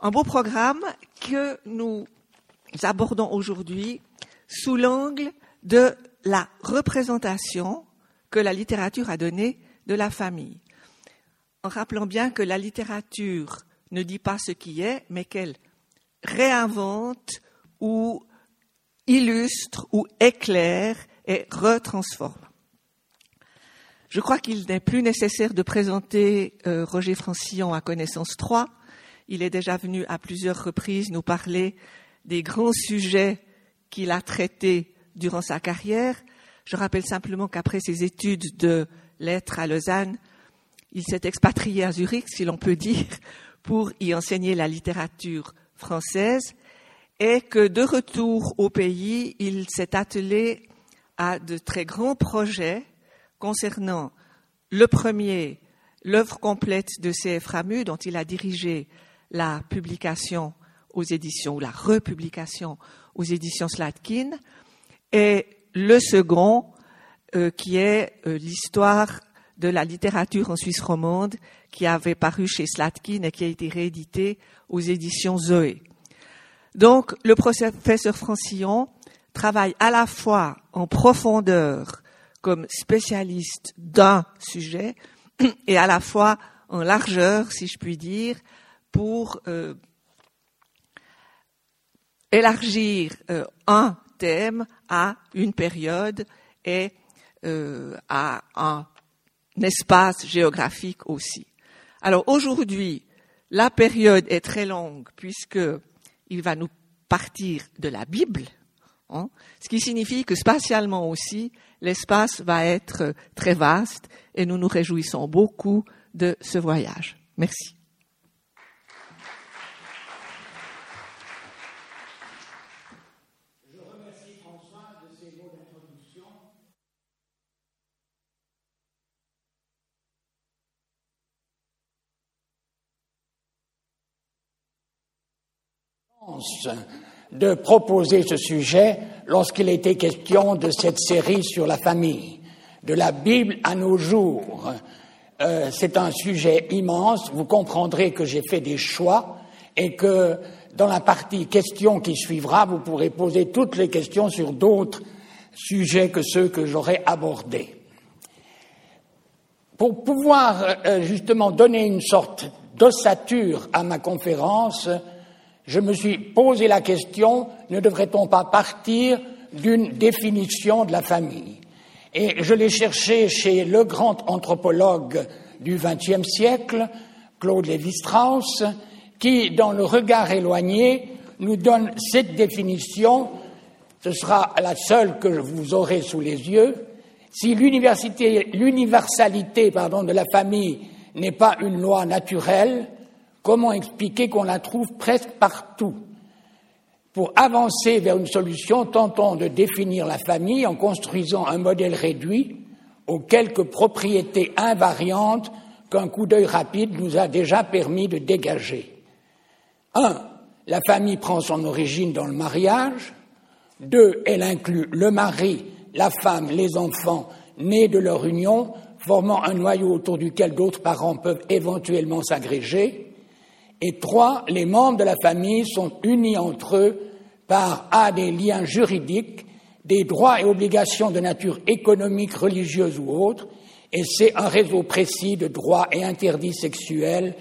Un beau programme que nous abordons aujourd'hui sous l'angle de la représentation que la littérature a donnée de la famille. En rappelant bien que la littérature ne dit pas ce qui est, mais qu'elle réinvente ou illustre ou éclaire et retransforme. Je crois qu'il n'est plus nécessaire de présenter euh, Roger Francillon à connaissance 3. Il est déjà venu à plusieurs reprises nous parler des grands sujets qu'il a traités durant sa carrière. Je rappelle simplement qu'après ses études de lettres à Lausanne, il s'est expatrié à Zurich, si l'on peut dire, pour y enseigner la littérature française et que de retour au pays, il s'est attelé à de très grands projets concernant le premier, l'œuvre complète de C.F. Ramu, dont il a dirigé la publication aux éditions, ou la republication aux éditions Slatkin, et le second, euh, qui est euh, l'histoire de la littérature en Suisse romande, qui avait paru chez Slatkin et qui a été réédité aux éditions Zoé. Donc, le professeur Francillon travaille à la fois en profondeur comme spécialiste d'un sujet et à la fois en largeur, si je puis dire, pour euh, élargir euh, un thème à une période et euh, à un espace géographique aussi. Alors aujourd'hui, la période est très longue puisque il va nous partir de la Bible, hein, ce qui signifie que spatialement aussi, l'espace va être très vaste et nous nous réjouissons beaucoup de ce voyage. Merci. De proposer ce sujet lorsqu'il était question de cette série sur la famille, de la Bible à nos jours. Euh, c'est un sujet immense. Vous comprendrez que j'ai fait des choix et que dans la partie questions qui suivra, vous pourrez poser toutes les questions sur d'autres sujets que ceux que j'aurais abordés. Pour pouvoir euh, justement donner une sorte d'ossature à ma conférence, je me suis posé la question, ne devrait-on pas partir d'une définition de la famille? Et je l'ai cherché chez le grand anthropologue du XXe siècle, Claude Lévi-Strauss, qui, dans le regard éloigné, nous donne cette définition. Ce sera la seule que vous aurez sous les yeux. Si l'universalité de la famille n'est pas une loi naturelle, Comment expliquer qu'on la trouve presque partout? Pour avancer vers une solution, tentons de définir la famille en construisant un modèle réduit aux quelques propriétés invariantes qu'un coup d'œil rapide nous a déjà permis de dégager. Un, la famille prend son origine dans le mariage. Deux, elle inclut le mari, la femme, les enfants nés de leur union, formant un noyau autour duquel d'autres parents peuvent éventuellement s'agréger. Et trois, les membres de la famille sont unis entre eux par A, des liens juridiques, des droits et obligations de nature économique, religieuse ou autre, et c'est un réseau précis de droits et interdits sexuels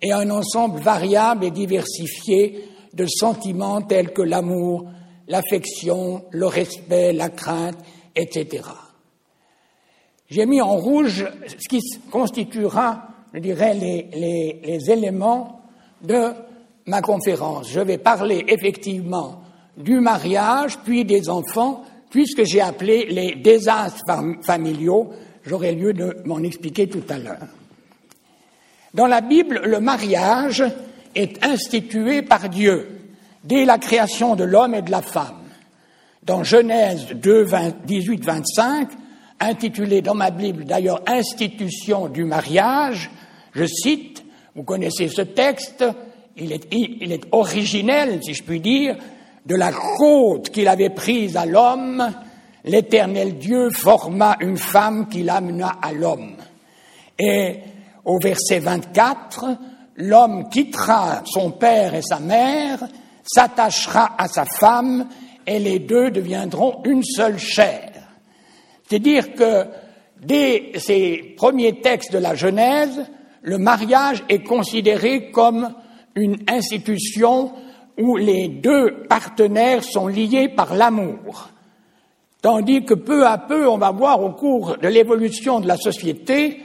et un ensemble variable et diversifié de sentiments tels que l'amour, l'affection, le respect, la crainte, etc. J'ai mis en rouge ce qui constituera, je dirais, les, les éléments de ma conférence. Je vais parler effectivement du mariage, puis des enfants, puisque j'ai appelé les désastres familiaux. J'aurai lieu de m'en expliquer tout à l'heure. Dans la Bible, le mariage est institué par Dieu dès la création de l'homme et de la femme. Dans Genèse 2, 18, 25, intitulé dans ma Bible d'ailleurs Institution du mariage, je cite, vous connaissez ce texte, il est, il originel, si je puis dire, de la côte qu'il avait prise à l'homme, l'éternel Dieu forma une femme qui l'amena à l'homme. Et au verset 24, l'homme quittera son père et sa mère, s'attachera à sa femme, et les deux deviendront une seule chair. C'est-à-dire que dès ces premiers textes de la Genèse, le mariage est considéré comme une institution où les deux partenaires sont liés par l'amour. Tandis que peu à peu, on va voir au cours de l'évolution de la société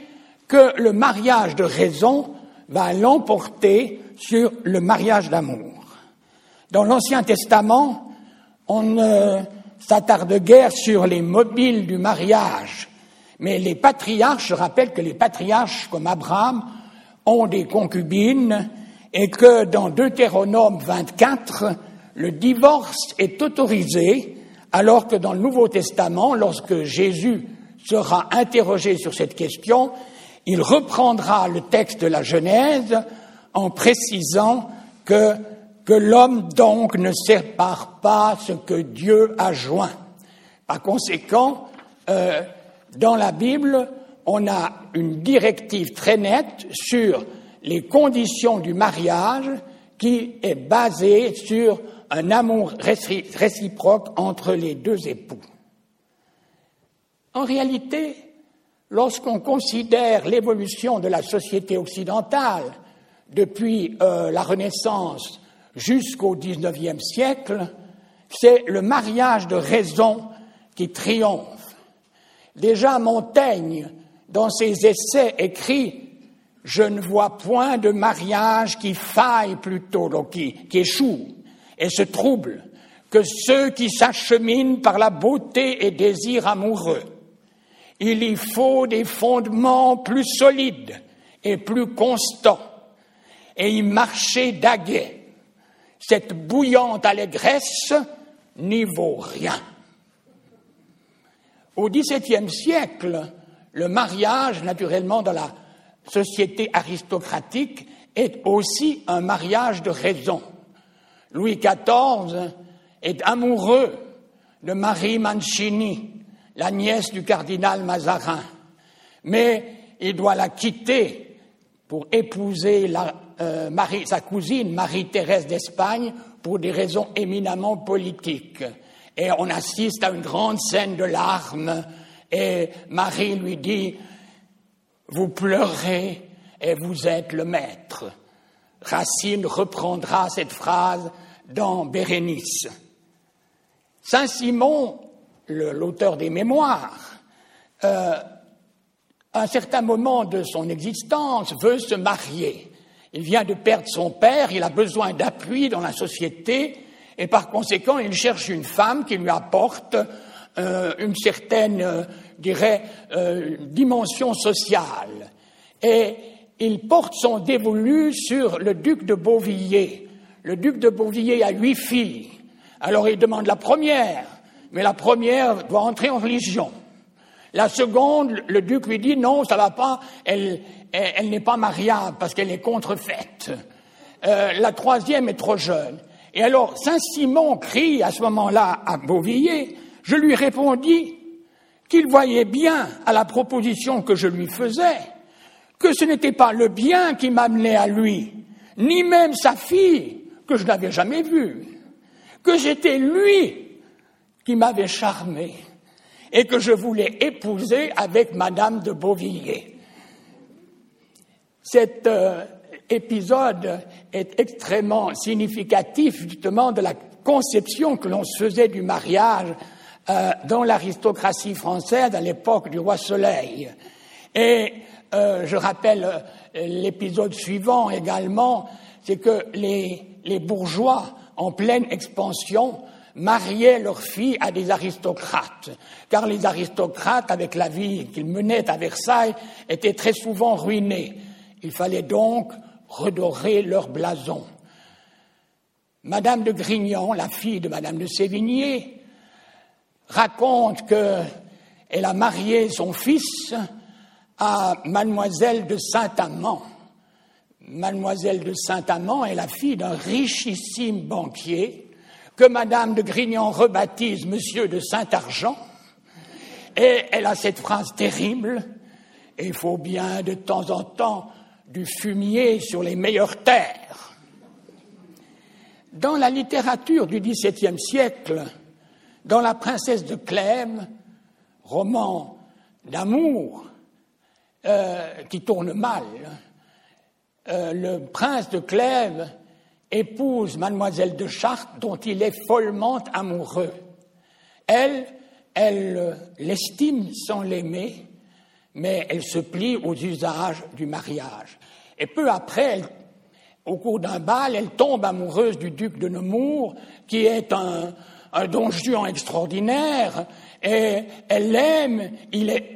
que le mariage de raison va l'emporter sur le mariage d'amour. Dans l'Ancien Testament, on ne s'attarde guère sur les mobiles du mariage, mais les patriarches, je rappelle que les patriarches comme Abraham ont des concubines et que dans Deutéronome 24, le divorce est autorisé, alors que dans le Nouveau Testament, lorsque Jésus sera interrogé sur cette question, il reprendra le texte de la Genèse en précisant que, que l'homme donc ne sépare pas ce que Dieu a joint. Par conséquent, euh, dans la Bible, on a une directive très nette sur les conditions du mariage qui est basée sur un amour réciproque entre les deux époux. En réalité, lorsqu'on considère l'évolution de la société occidentale depuis euh, la Renaissance jusqu'au XIXe siècle, c'est le mariage de raison qui triomphe. Déjà Montaigne, dans ses essais, écrit Je ne vois point de mariage qui faille plutôt, qui, échoue et se trouble, que ceux qui s'acheminent par la beauté et désir amoureux il y faut des fondements plus solides et plus constants, et y marcher d'aguet. Cette bouillante allégresse n'y vaut rien. Au XVIIe siècle, le mariage, naturellement, dans la société aristocratique, est aussi un mariage de raison. Louis XIV est amoureux de Marie Mancini, la nièce du cardinal Mazarin, mais il doit la quitter pour épouser euh, sa cousine Marie-Thérèse d'Espagne pour des raisons éminemment politiques. Et on assiste à une grande scène de larmes et Marie lui dit Vous pleurez et vous êtes le maître. Racine reprendra cette phrase dans Bérénice. Saint-Simon l'auteur des mémoires, euh, à un certain moment de son existence, veut se marier. Il vient de perdre son père, il a besoin d'appui dans la société, et par conséquent, il cherche une femme qui lui apporte euh, une certaine, euh, dirais, dimension sociale. Et il porte son dévolu sur le duc de Beauvilliers. Le duc de Beauvilliers a huit filles. Alors il demande la première mais la première doit entrer en religion. La seconde, le duc lui dit non, ça va pas, elle, elle, n'est pas mariable parce qu'elle est contrefaite. Euh, la troisième est trop jeune. Et alors Saint-Simon crie à ce moment-là à Beauvilliers, je lui répondis qu'il voyait bien à la proposition que je lui faisais que ce n'était pas le bien qui m'amenait à lui, ni même sa fille, que je n'avais jamais vue, que j'étais lui qui m'avait charmé et que je voulais épouser avec Madame de Beauvilliers. Cet euh, épisode est extrêmement significatif justement de la conception que l'on se faisait du mariage euh, dans l'aristocratie française à l'époque du roi Soleil. Et euh, je rappelle l'épisode suivant également, c'est que les, les bourgeois en pleine expansion mariaient leurs filles à des aristocrates, car les aristocrates, avec la vie qu'ils menaient à Versailles, étaient très souvent ruinés. Il fallait donc redorer leur blason. Madame de Grignan, la fille de Madame de Sévigné, raconte qu'elle a marié son fils à Mademoiselle de Saint-Amand. Mademoiselle de Saint-Amand est la fille d'un richissime banquier que Madame de Grignan rebaptise Monsieur de Saint-Argent, et elle a cette phrase terrible, il faut bien de temps en temps du fumier sur les meilleures terres. Dans la littérature du XVIIe siècle, dans La princesse de Clèves, roman d'amour euh, qui tourne mal, euh, le prince de Clèves épouse mademoiselle de Chartres dont il est follement amoureux. Elle, elle l'estime sans l'aimer, mais elle se plie aux usages du mariage. Et peu après, au cours d'un bal, elle tombe amoureuse du duc de Nemours, qui est un, un don Juan extraordinaire, et elle l'aime,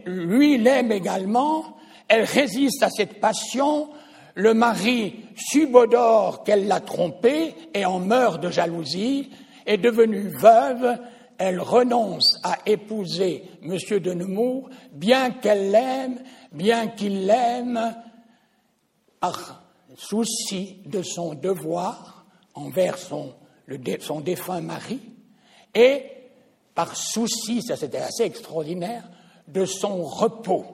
lui l'aime également, elle résiste à cette passion, le mari subodore qu'elle l'a trompée et en meurt de jalousie, est devenue veuve, elle renonce à épouser M. de Nemours, bien qu'elle l'aime, bien qu'il l'aime, par souci de son devoir envers son, défunt mari, et par souci, ça c'était assez extraordinaire, de son repos,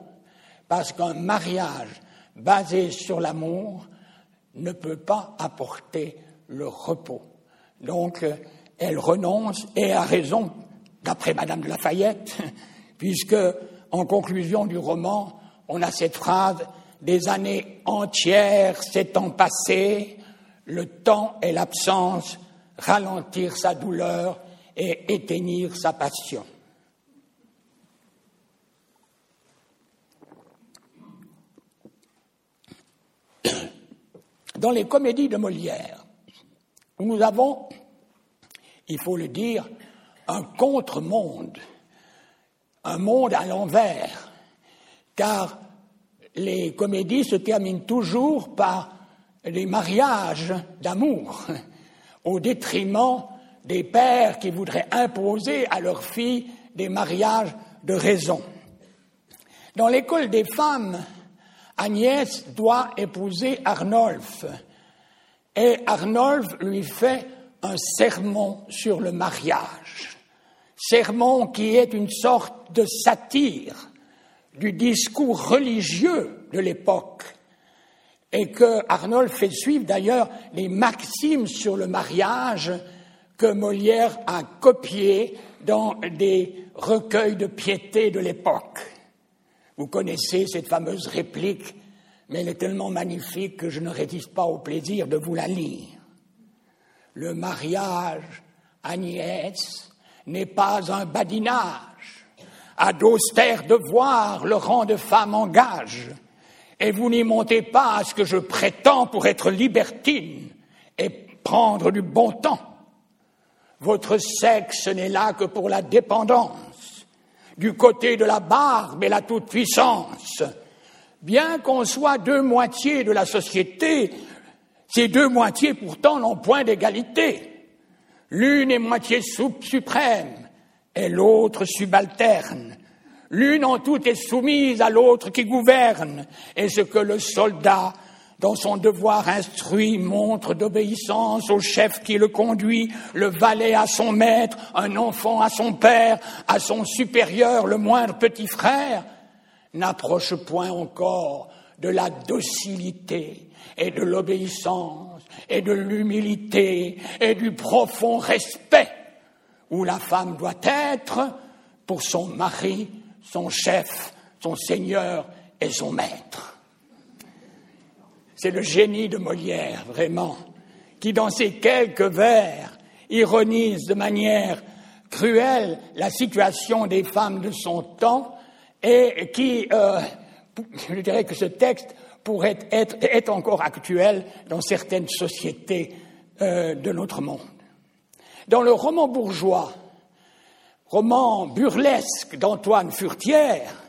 parce qu'un mariage basé sur l'amour ne peut pas apporter le repos. Donc, elle renonce et a raison, d'après Madame de Lafayette, puisque, en conclusion du roman, on a cette phrase des années entières s'étant passées, le temps et l'absence ralentir sa douleur et éteignir sa passion. Dans les comédies de Molière, nous avons, il faut le dire, un contre-monde, un monde à l'envers, car les comédies se terminent toujours par des mariages d'amour, au détriment des pères qui voudraient imposer à leurs filles des mariages de raison. Dans l'école des femmes, Agnès doit épouser Arnolphe et Arnolphe lui fait un sermon sur le mariage, sermon qui est une sorte de satire du discours religieux de l'époque et que Arnolphe fait suivre d'ailleurs les maximes sur le mariage que Molière a copié dans des recueils de piété de l'époque. Vous connaissez cette fameuse réplique, mais elle est tellement magnifique que je ne résiste pas au plaisir de vous la lire. Le mariage, Agnès, n'est pas un badinage. À d'austères devoirs, le rang de femme engage. Et vous n'y montez pas à ce que je prétends pour être libertine et prendre du bon temps. Votre sexe n'est là que pour la dépendance, du côté de la barbe et la toute-puissance. Bien qu'on soit deux moitiés de la société, ces deux moitiés pourtant n'ont point d'égalité. L'une est moitié suprême et l'autre subalterne. L'une en tout est soumise à l'autre qui gouverne, et ce que le soldat dans son devoir instruit, montre d'obéissance au chef qui le conduit, le valet à son maître, un enfant à son père, à son supérieur, le moindre petit frère, n'approche point encore de la docilité et de l'obéissance et de l'humilité et du profond respect où la femme doit être pour son mari, son chef, son seigneur et son maître. C'est le génie de Molière, vraiment, qui, dans ses quelques vers, ironise de manière cruelle la situation des femmes de son temps et qui, euh, je dirais que ce texte pourrait être est encore actuel dans certaines sociétés euh, de notre monde. Dans le roman bourgeois, roman burlesque d'Antoine Furtière,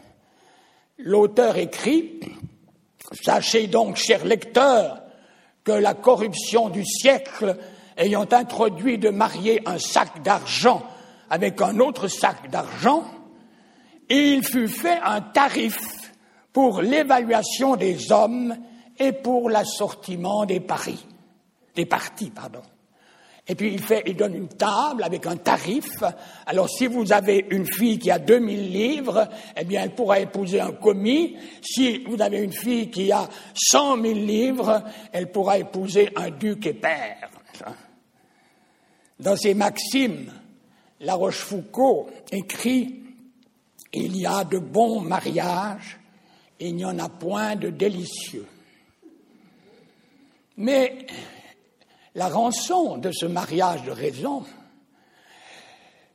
l'auteur écrit Sachez donc, chers lecteurs, que la corruption du siècle ayant introduit de marier un sac d'argent avec un autre sac d'argent, il fut fait un tarif pour l'évaluation des hommes et pour l'assortiment des paris, des partis, pardon. Et puis il, fait, il donne une table avec un tarif. Alors si vous avez une fille qui a 2000 livres, eh bien elle pourra épouser un commis. Si vous avez une fille qui a 100 000 livres, elle pourra épouser un duc et père. Dans ses maximes, La Rochefoucauld écrit Il y a de bons mariages, il n'y en a point de délicieux. Mais la rançon de ce mariage de raison,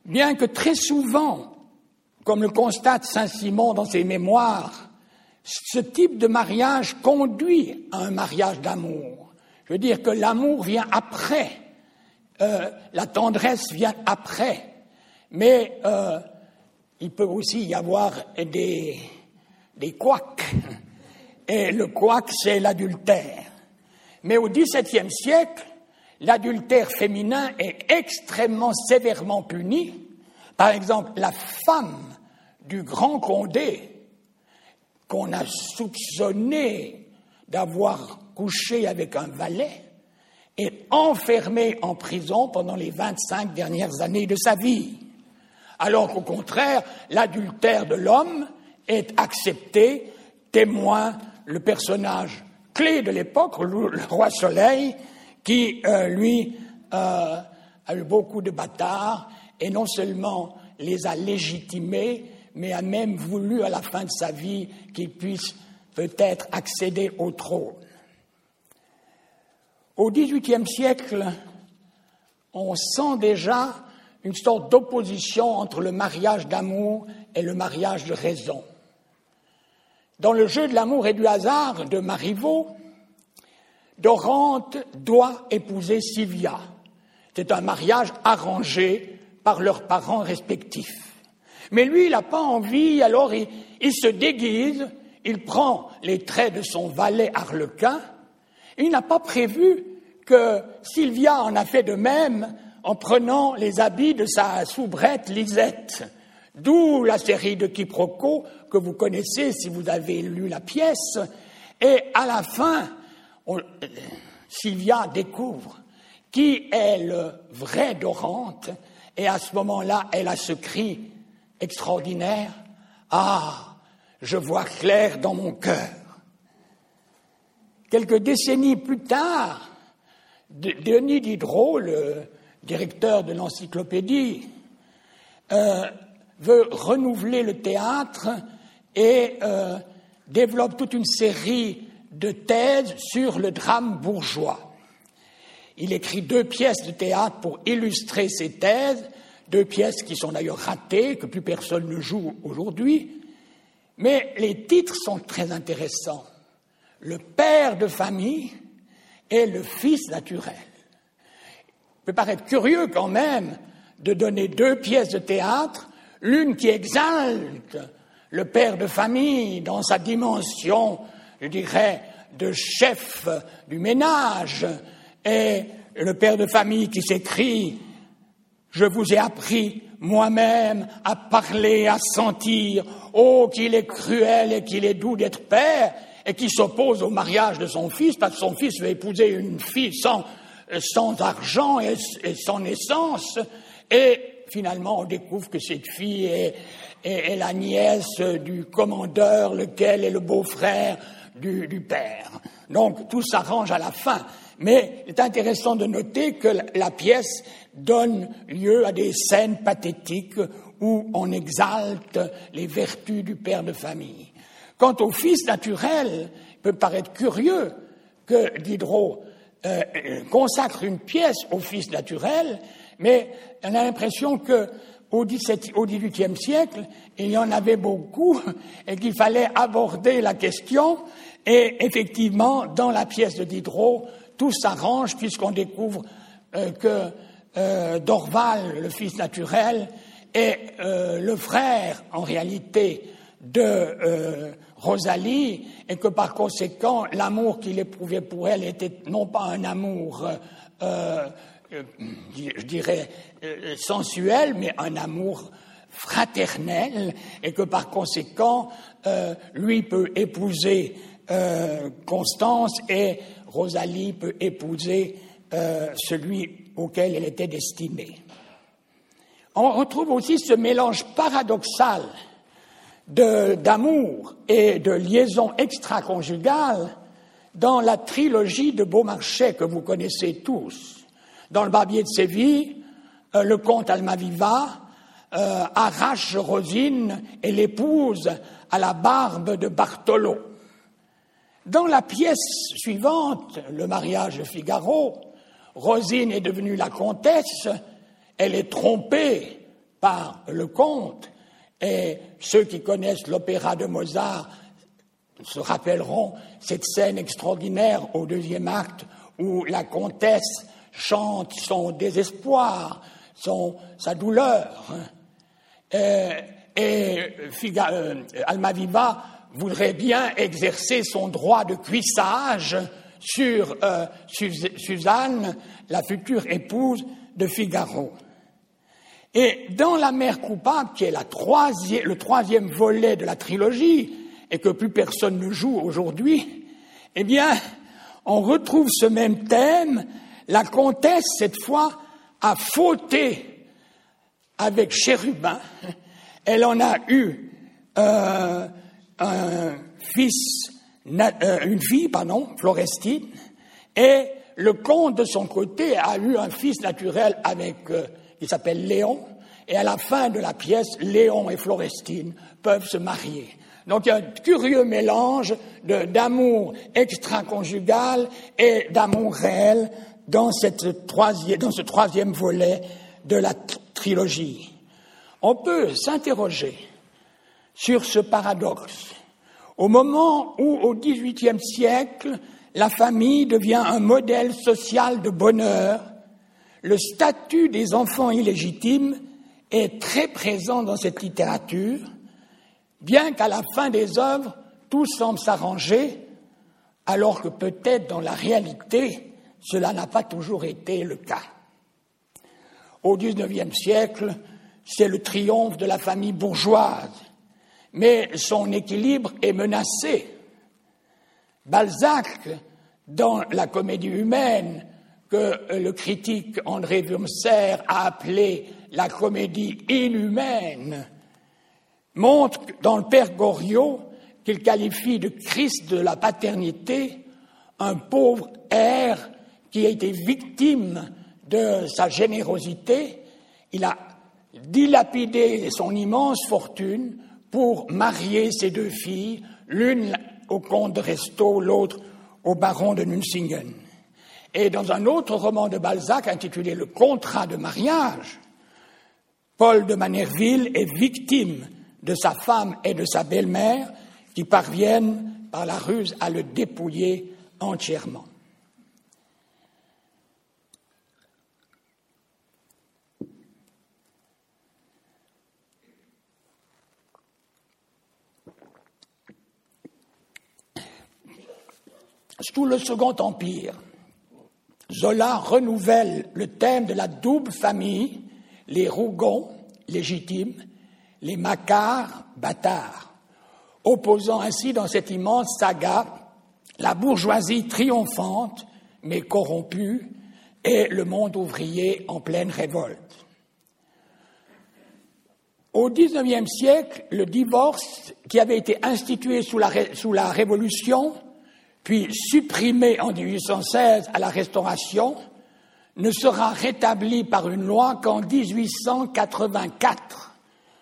bien que très souvent, comme le constate Saint-Simon dans ses mémoires, ce type de mariage conduit à un mariage d'amour. Je veux dire que l'amour vient après, euh, la tendresse vient après, mais euh, il peut aussi y avoir des, des couacs. Et le couac, c'est l'adultère. Mais au XVIIe siècle, l'adultère féminin est extrêmement sévèrement puni. Par exemple, la femme du grand Condé, qu'on a soupçonné d'avoir couché avec un valet, est enfermée en prison pendant les 25 dernières années de sa vie. Alors qu'au contraire, l'adultère de l'homme est accepté, témoin le personnage clé de l'époque, le roi Soleil, qui, euh, lui, euh, a eu beaucoup de bâtards et non seulement les a légitimés, mais a même voulu à la fin de sa vie qu'il puisse peut-être accéder au trône. Au XVIIIe siècle, on sent déjà une sorte d'opposition entre le mariage d'amour et le mariage de raison. Dans le jeu de l'amour et du hasard de Marivaux, Dorante doit épouser Sylvia. C'est un mariage arrangé par leurs parents respectifs. Mais lui, il n'a pas envie, alors il, se déguise, il prend les traits de son valet Arlequin, il n'a pas prévu que Sylvia en a fait de même en prenant les habits de sa soubrette Lisette. D'où la série de quiproquos que vous connaissez si vous avez lu la pièce. Et à la fin, Sylvia découvre qui est le vrai Dorante, et à ce moment-là, elle a ce cri extraordinaire Ah, je vois clair dans mon cœur. Quelques décennies plus tard, Denis Diderot, le directeur de l'encyclopédie, euh, veut renouveler le théâtre et euh, développe toute une série de thèses sur le drame bourgeois. Il écrit deux pièces de théâtre pour illustrer ses thèses, deux pièces qui sont d'ailleurs ratées, que plus personne ne joue aujourd'hui, mais les titres sont très intéressants. Le père de famille et le fils naturel. Il peut paraître curieux quand même de donner deux pièces de théâtre, l'une qui exalte le père de famille dans sa dimension, je dirais, de chef du ménage, et le père de famille qui s'écrit Je vous ai appris moi-même à parler, à sentir, oh qu'il est cruel et qu'il est doux d'être père, et qui s'oppose au mariage de son fils, parce que son fils veut épouser une fille sans, sans argent et, sans naissance, et finalement on découvre que cette fille est, la nièce du commandeur, lequel est le beau-frère du, père. Donc tout s'arrange à la fin. Mais il est intéressant de noter que la pièce donne lieu à des scènes pathétiques où on exalte les vertus du père de famille. Quant au fils naturel, il peut paraître curieux que Diderot euh, consacre une pièce au fils naturel, mais on a l'impression que au XVIIIe siècle, il y en avait beaucoup et qu'il fallait aborder la question. Et effectivement, dans la pièce de Diderot, tout s'arrange puisqu'on découvre euh, que euh, Dorval, le fils naturel, est le frère, en réalité, de Rosalie, et que par conséquent, l'amour qu'il éprouvait pour elle était non pas un amour, euh, euh, je dirais, euh, sensuel, mais un amour fraternel, et que par conséquent, lui peut épouser Constance et Rosalie peut épouser euh, celui auquel elle était destinée. On retrouve aussi ce mélange paradoxal d'amour et de liaison extra-conjugale dans la trilogie de Beaumarchais que vous connaissez tous. Dans le Barbier de Séville, euh, le comte Almaviva euh, arrache Rosine et l'épouse à la barbe de Bartholo. Dans la pièce suivante, Le mariage de Figaro, Rosine est devenue la comtesse, elle est trompée par le comte, et ceux qui connaissent l'opéra de Mozart se rappelleront cette scène extraordinaire au deuxième acte où la comtesse chante son désespoir, son, sa douleur. Euh, et euh, Almaviva voudrait bien exercer son droit de cuissage sur euh, Suzanne, la future épouse de Figaro. Et dans La mère coupable, qui est le troisième volet de la trilogie, et que plus personne ne joue aujourd'hui, eh bien, on retrouve ce même thème. La comtesse, cette fois, a fauté avec Chérubin. Elle en a eu euh, un fils, euh, une fille, pardon, Florestine, et le comte, de son côté, a eu un fils naturel avec, euh, qui s'appelle Léon, et à la fin de la pièce, Léon et Florestine peuvent se marier. Donc il y a un curieux mélange d'amour extra-conjugal et d'amour réel dans, cette troisième, ce troisième volet de la trilogie. On peut s'interroger sur ce paradoxe. Au moment où, au XVIIIe siècle, la famille devient un modèle social de bonheur, le statut des enfants illégitimes est très présent dans cette littérature bien qu'à la fin des œuvres, tout semble s'arranger, alors que peut-être dans la réalité, cela n'a pas toujours été le cas. Au XIXe siècle, c'est le triomphe de la famille bourgeoise, mais son équilibre est menacé. Balzac, dans la comédie humaine, que le critique André Wurmser a appelé la comédie inhumaine, montre dans le Père Goriot qu'il qualifie de Christ de la paternité un pauvre air qui a été victime de sa générosité. Il a dilapidé son immense fortune pour marier ses deux filles, l'une au comte de Resto, l'autre au baron de Nunsingen. Et dans un autre roman de Balzac intitulé Le contrat de mariage, Paul de Manerville est victime de sa femme et de sa belle-mère qui parviennent par la ruse à le dépouiller entièrement. Sous le Second Empire, Zola renouvelle le thème de la double famille, les Rougons légitimes les Macars bâtards, opposant ainsi dans cette immense saga la bourgeoisie triomphante mais corrompue et le monde ouvrier en pleine révolte. Au XIXe siècle, le divorce, qui avait été institué sous la Révolution, puis supprimé en 1816 à la Restauration, ne sera rétabli par une loi qu'en 1884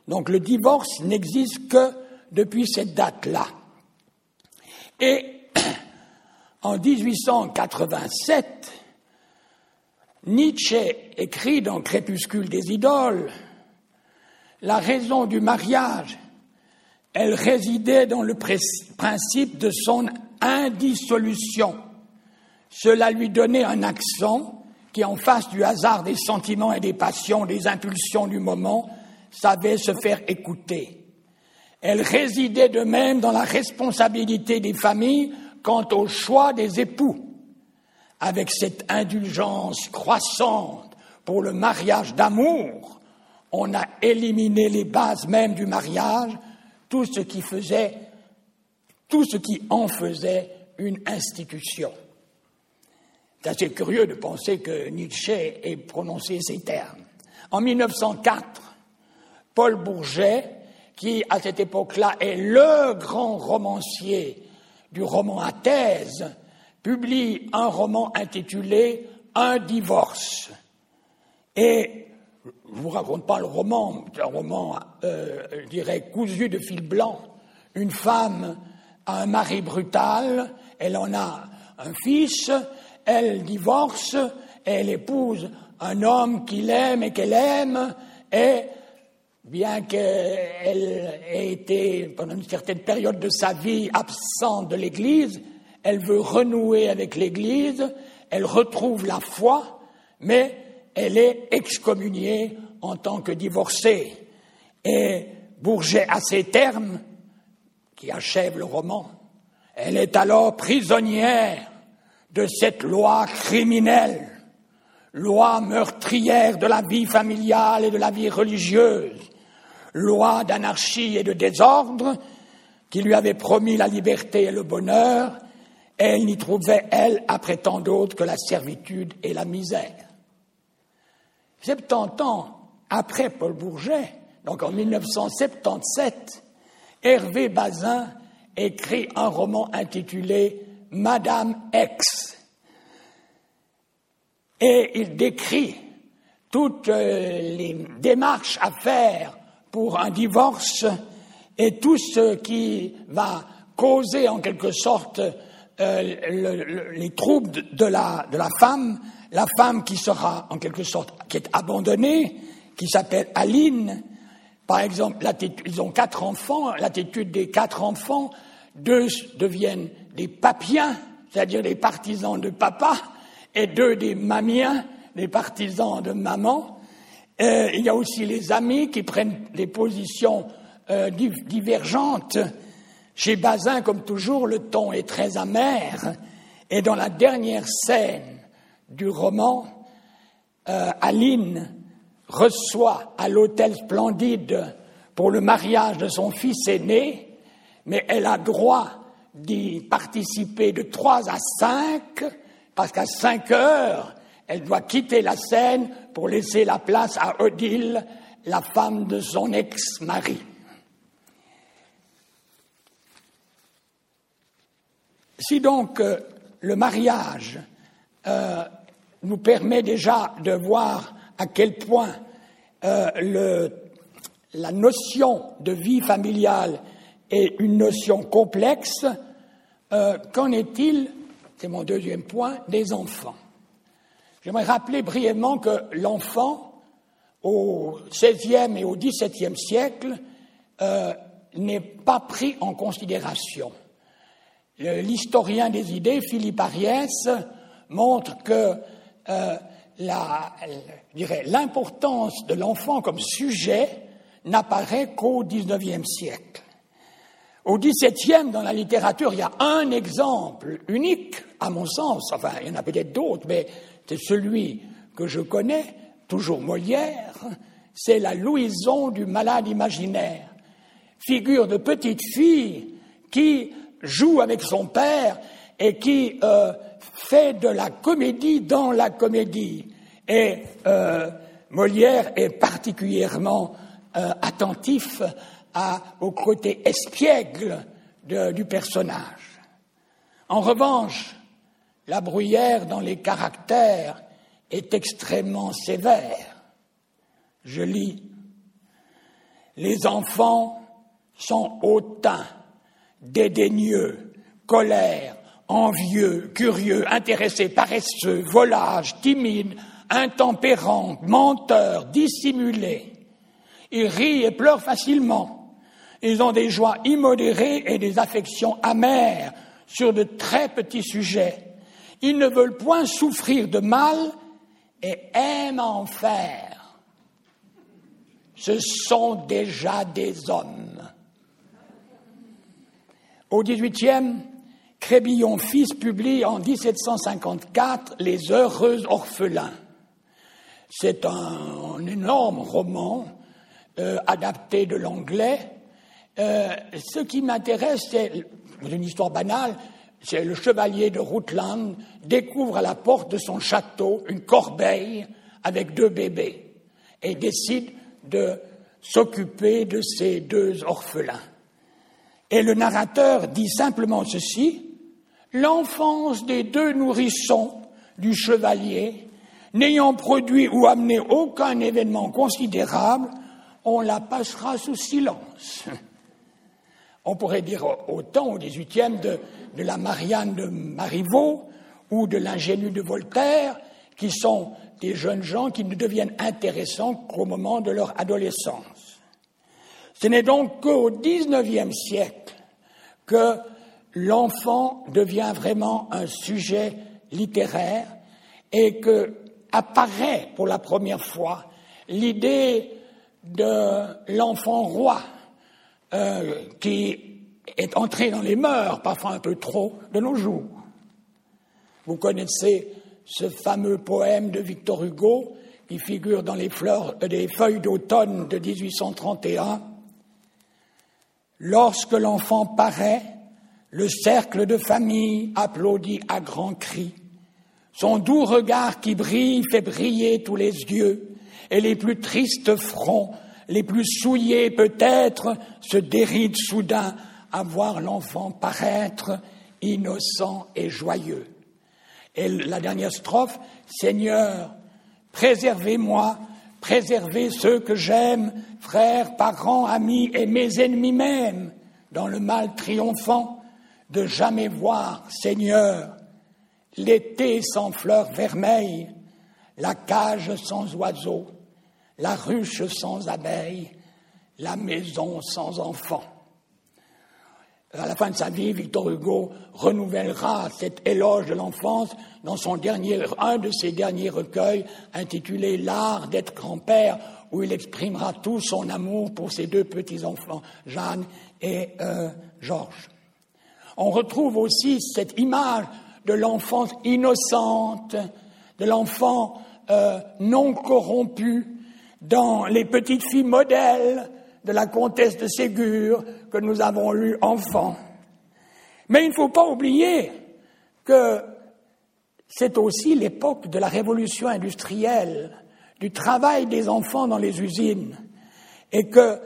donc le divorce n'existe que depuis cette date-là. Et en 1887, Nietzsche écrit dans Crépuscule des idoles, la raison du mariage, elle résidait dans le principe de son indissolution. Cela lui donnait un accent qui, en face du hasard des sentiments et des passions, des impulsions du moment, savait se faire écouter. Elle résidait de même dans la responsabilité des familles quant au choix des époux. Avec cette indulgence croissante pour le mariage d'amour, on a éliminé les bases mêmes du mariage, tout ce qui faisait, tout ce qui en faisait une institution. C'est assez curieux de penser que Nietzsche ait prononcé ces termes. En 1904, Paul Bourget, qui à cette époque-là est le grand romancier du roman à thèse, publie un roman intitulé Un divorce. Et je ne vous raconte pas le roman, un roman, euh, je dirais, cousu de fil blanc. Une femme un mari brutal, elle en a un fils, elle divorce, elle épouse un homme qu'il aime et qu'elle aime, et bien qu'elle ait été pendant une certaine période de sa vie absente de l'Église, elle veut renouer avec l'Église, elle retrouve la foi, mais elle est excommuniée en tant que divorcée. Et Bourget, à ces termes, qui achève le roman, elle est alors prisonnière de cette loi criminelle, loi meurtrière de la vie familiale et de la vie religieuse, loi d'anarchie et de désordre qui lui avait promis la liberté et le bonheur, elle n'y trouvait, elle, après tant d'autres, que la servitude et la misère. 70 ans après Paul Bourget, donc en 1977, Hervé Bazin écrit un roman intitulé Madame X. Et il décrit toutes euh, les démarches à faire pour un divorce et tout ce qui va causer en quelque sorte euh, les troubles de la, de la femme, la femme qui sera en quelque sorte, qui est abandonnée, qui s'appelle Aline. Par exemple, ils ont quatre enfants, l'attitude des quatre enfants, deux deviennent des papiens, c'est-à-dire des partisans de papa, et deux des mamiens, des partisans de maman. Il y a aussi les amis qui prennent des positions euh, divergentes. Chez Bazin, comme toujours, le ton est très amer. Et dans la dernière scène du roman, euh, Aline reçoit à l'hôtel Splendide pour le mariage de son fils aîné, mais elle a droit d'y participer de trois à cinq, parce qu'à cinq heures, elle doit quitter la scène pour laisser la place à Odile, la femme de son ex-mari. Si donc euh, le mariage euh, nous permet déjà de voir à quel point euh, la notion de vie familiale est une notion complexe, qu'en est-il, c'est mon deuxième point, des enfants? J'aimerais rappeler brièvement que l'enfant, au XVIe et au XVIIe siècle, euh, n'est pas pris en considération. L'historien des idées, Philippe Ariès, montre que euh, l'importance de l'enfant comme sujet n'apparaît qu'au XIXe siècle. Au XVIIe, dans la littérature, il y a un exemple unique, à mon sens, enfin, il y en a peut-être d'autres, mais c'est celui que je connais, toujours Molière, c'est la louison du malade imaginaire. Figure de petite fille qui joue avec son père et qui euh, fait de la comédie dans la comédie. Et euh, Molière est particulièrement euh, attentif au côté espiègle du personnage. En revanche, la bruyère dans les caractères est extrêmement sévère. Je lis Les enfants sont hautains, dédaigneux, colères, envieux, curieux, intéressés, paresseux, volages, timides, intempérants, menteurs, dissimulés. Ils rient et pleurent facilement. Ils ont des joies immodérées et des affections amères sur de très petits sujets. Ils ne veulent point souffrir de mal et aiment en faire. Ce sont déjà des hommes. Au XVIIIe, Crébillon fils publie en 1754 Les heureux orphelins. C'est un, énorme roman euh, adapté de l'anglais. Euh, ce qui m'intéresse, c'est une histoire banale, c'est le chevalier de Rutland, découvre à la porte de son château une corbeille avec deux bébés et décide de s'occuper de ces deux orphelins. Et le narrateur dit simplement ceci, l'enfance des deux nourrissons du chevalier, n'ayant produit ou amené aucun événement considérable, on la passera sous silence. On pourrait dire autant au XVIIIe de, de la Marianne de Marivaux ou de l'ingénu de Voltaire, qui sont des jeunes gens qui ne deviennent intéressants qu'au moment de leur adolescence. Ce n'est donc qu'au XIXe siècle que l'enfant devient vraiment un sujet littéraire et que apparaît pour la première fois l'idée de l'enfant roi euh, qui est entré dans les mœurs, parfois un peu trop, de nos jours. Vous connaissez ce fameux poème de Victor Hugo qui figure dans les, fleurs, les feuilles d'automne de 1831. Lorsque l'enfant paraît, le cercle de famille applaudit à grands cris. Son doux regard qui brille fait briller tous les yeux, et les plus tristes fronts, les plus souillés peut-être, se dérident soudain à voir l'enfant paraître innocent et joyeux. Et la dernière strophe, Seigneur, préservez-moi, préservez ceux que j'aime, frères, parents, amis et mes ennemis même, dans le mal triomphant, de jamais voir, Seigneur, l'été sans fleurs vermeilles, la cage sans oiseaux, la ruche sans abeilles, la maison sans enfants. À la fin de sa vie, Victor Hugo renouvellera cet éloge de l'enfance dans son dernier, un de ses derniers recueils intitulé L'art d'être grand-père, où il exprimera tout son amour pour ses deux petits-enfants, Jeanne et euh, Georges. On retrouve aussi cette image de l'enfance innocente, de l'enfant euh, non corrompu dans les petites filles modèles de la comtesse de Ségur que nous avons lues enfants. Mais il ne faut pas oublier que c'est aussi l'époque de la révolution industrielle, du travail des enfants dans les usines, et que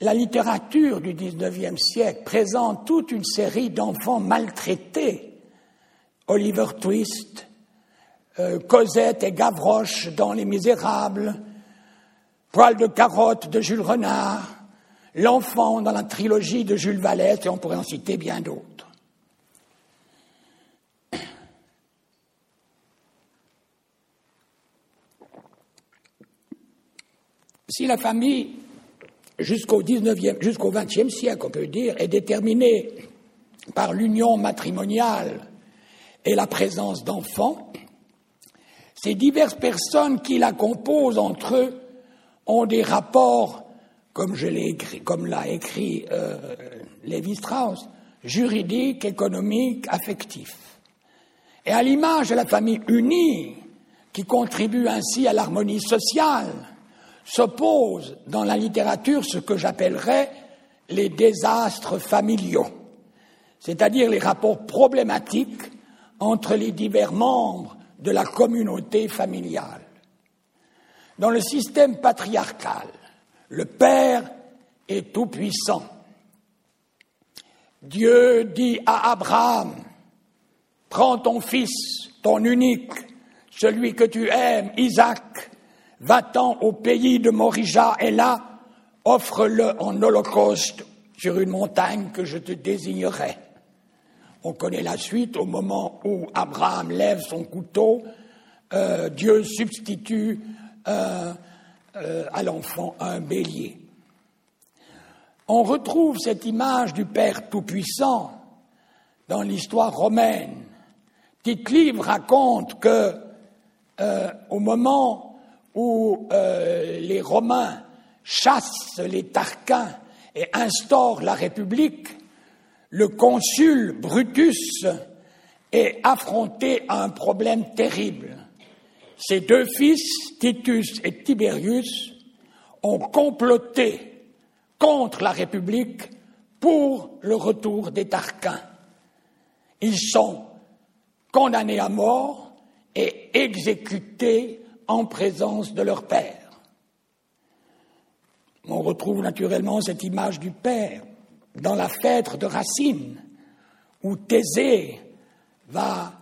la littérature du XIXe siècle présente toute une série d'enfants maltraités. Oliver Twist, euh, Cosette et Gavroche dans Les Misérables, Poil de carotte de Jules Renard, L'enfant dans la trilogie de Jules Vallès, et on pourrait en citer bien d'autres. Si la famille jusqu'au 19e, jusqu'au 20e siècle, on peut dire, est déterminée par l'union matrimoniale et la présence d'enfants, ces diverses personnes qui la composent entre eux ont des rapports, comme écrit, comme l'a écrit euh, Lévi-Strauss, juridiques, économiques, affectifs. Et à l'image de la famille unie, qui contribue ainsi à l'harmonie sociale, s'oppose dans la littérature ce que j'appellerais les désastres familiaux, c'est-à-dire les rapports problématiques entre les divers membres de la communauté familiale. Dans le système patriarcal, le Père est tout-puissant. Dieu dit à Abraham, prends ton fils, ton unique, celui que tu aimes, Isaac, Va-t'en au pays de Morija et là, offre-le en holocauste sur une montagne que je te désignerai. On connaît la suite au moment où Abraham lève son couteau, euh, Dieu substitue euh, euh, à l'enfant un bélier. On retrouve cette image du Père Tout-Puissant dans l'histoire romaine. Tite Livre raconte que au moment où les Romains chassent les Tarquins et instaurent la République, le consul Brutus est affronté à un problème terrible. Ses deux fils, Titus et Tiberius, ont comploté contre la République pour le retour des Tarquins. Ils sont condamnés à mort et exécutés en présence de leur père. On retrouve naturellement cette image du père dans la fête de Racine, où Thésée va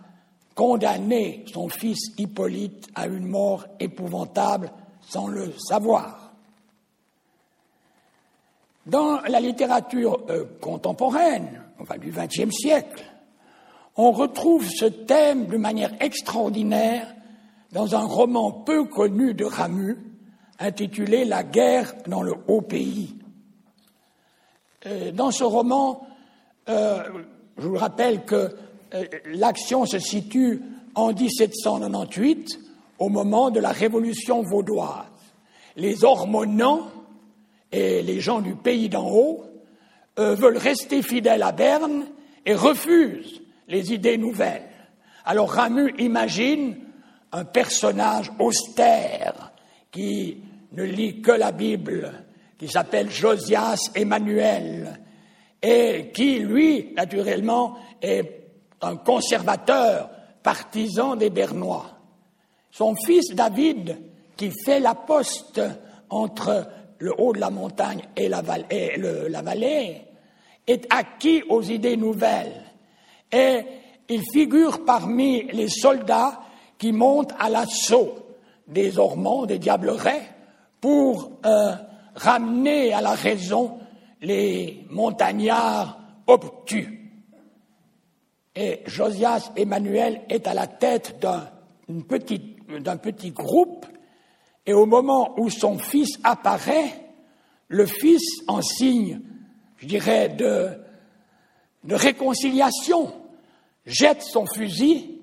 condamner son fils Hippolyte à une mort épouvantable sans le savoir. Dans la littérature euh, contemporaine, enfin du XXe siècle, on retrouve ce thème de manière extraordinaire dans un roman peu connu de Ramu, intitulé La guerre dans le haut pays. Euh, dans ce roman, euh, je vous rappelle que euh, l'action se situe en 1798, au moment de la révolution vaudoise. Les Ormonans et les gens du pays d'en haut veulent rester fidèles à Berne et refusent les idées nouvelles. Alors Ramu imagine un personnage austère qui ne lit que la Bible, qui s'appelle Josias Emmanuel, et qui, lui, naturellement, est un conservateur, partisan des Bernois. Son fils David, qui fait la poste entre le haut de la montagne et la, vallée, est acquis aux idées nouvelles. Et il figure parmi les soldats qui montent à l'assaut des Ormonds, des Diablerets, pour euh, ramener à la raison les montagnards obtus. Et Josias Emmanuel est à la tête d'un petit, groupe, et au moment où son fils apparaît, le fils, en signe, je dirais, de réconciliation, jette son fusil.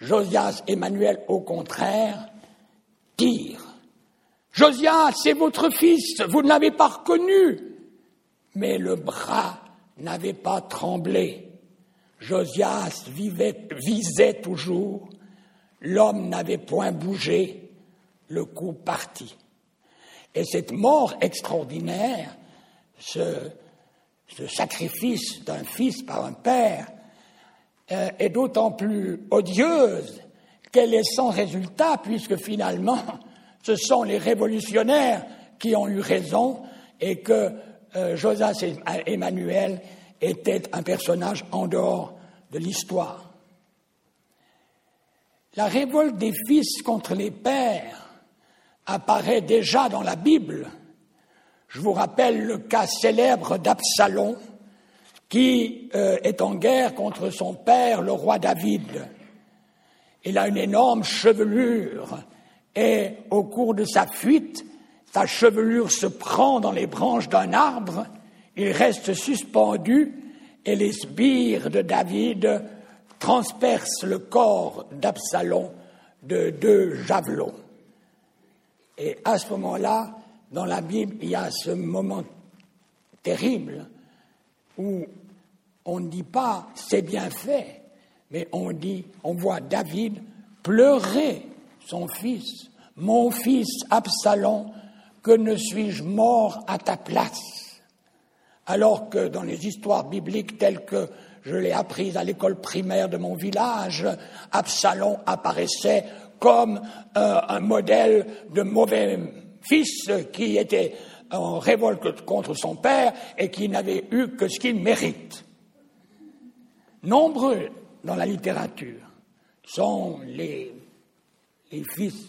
Josias Emmanuel, au contraire, tire. Josias, c'est votre fils, vous ne l'avez pas reconnu. Mais le bras n'avait pas tremblé. Josias visait toujours, l'homme n'avait point bougé, le coup parti. Et cette mort extraordinaire, ce, sacrifice d'un fils par un père, euh, est d'autant plus odieuse qu'elle est sans résultat, puisque finalement, ce sont les révolutionnaires qui ont eu raison et que euh, Josas Emmanuel était un personnage en dehors de l'histoire. La révolte des fils contre les pères apparaît déjà dans la Bible. Je vous rappelle le cas célèbre d'Absalom qui euh, est en guerre contre son père, le roi David. Il a une énorme chevelure et au cours de sa fuite, sa chevelure se prend dans les branches d'un arbre, il reste suspendu et les sbires de David transpercent le corps d'Absalom de deux javelons. Et à ce moment-là, dans la Bible, il y a ce moment terrible où on ne dit pas c'est bien fait, mais on dit, on voit David pleurer son fils, Mon fils Absalom, que ne suis-je mort à ta place? Alors que dans les histoires bibliques telles que je l'ai apprises à l'école primaire de mon village, Absalom apparaissait comme euh, un modèle de mauvais fils qui était en révolte contre son père et qui n'avait eu que ce qu'il mérite. Nombreux dans la littérature sont les les fils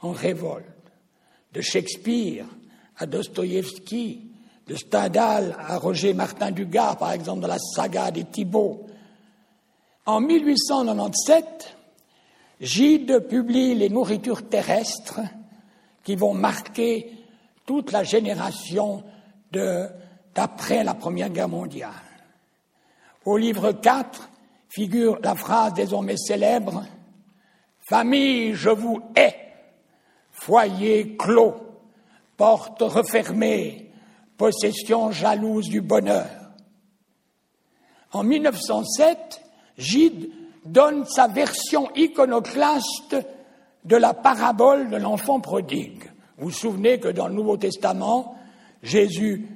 en révolte, de Shakespeare à Dostoïevski, de Stendhal à Roger Martin Dugard, par exemple, dans la saga des Thibauts. En 1897, Gide publie Les nourritures terrestres qui vont marquer toute la génération d'après la Première Guerre mondiale. Au livre 4 figure la phrase désormais célèbre Famille, je vous hais. Foyer clos, porte refermée, possession jalouse du bonheur. En 1907, Gide donne sa version iconoclaste de la parabole de l'enfant prodigue. Vous vous souvenez que dans le Nouveau Testament, Jésus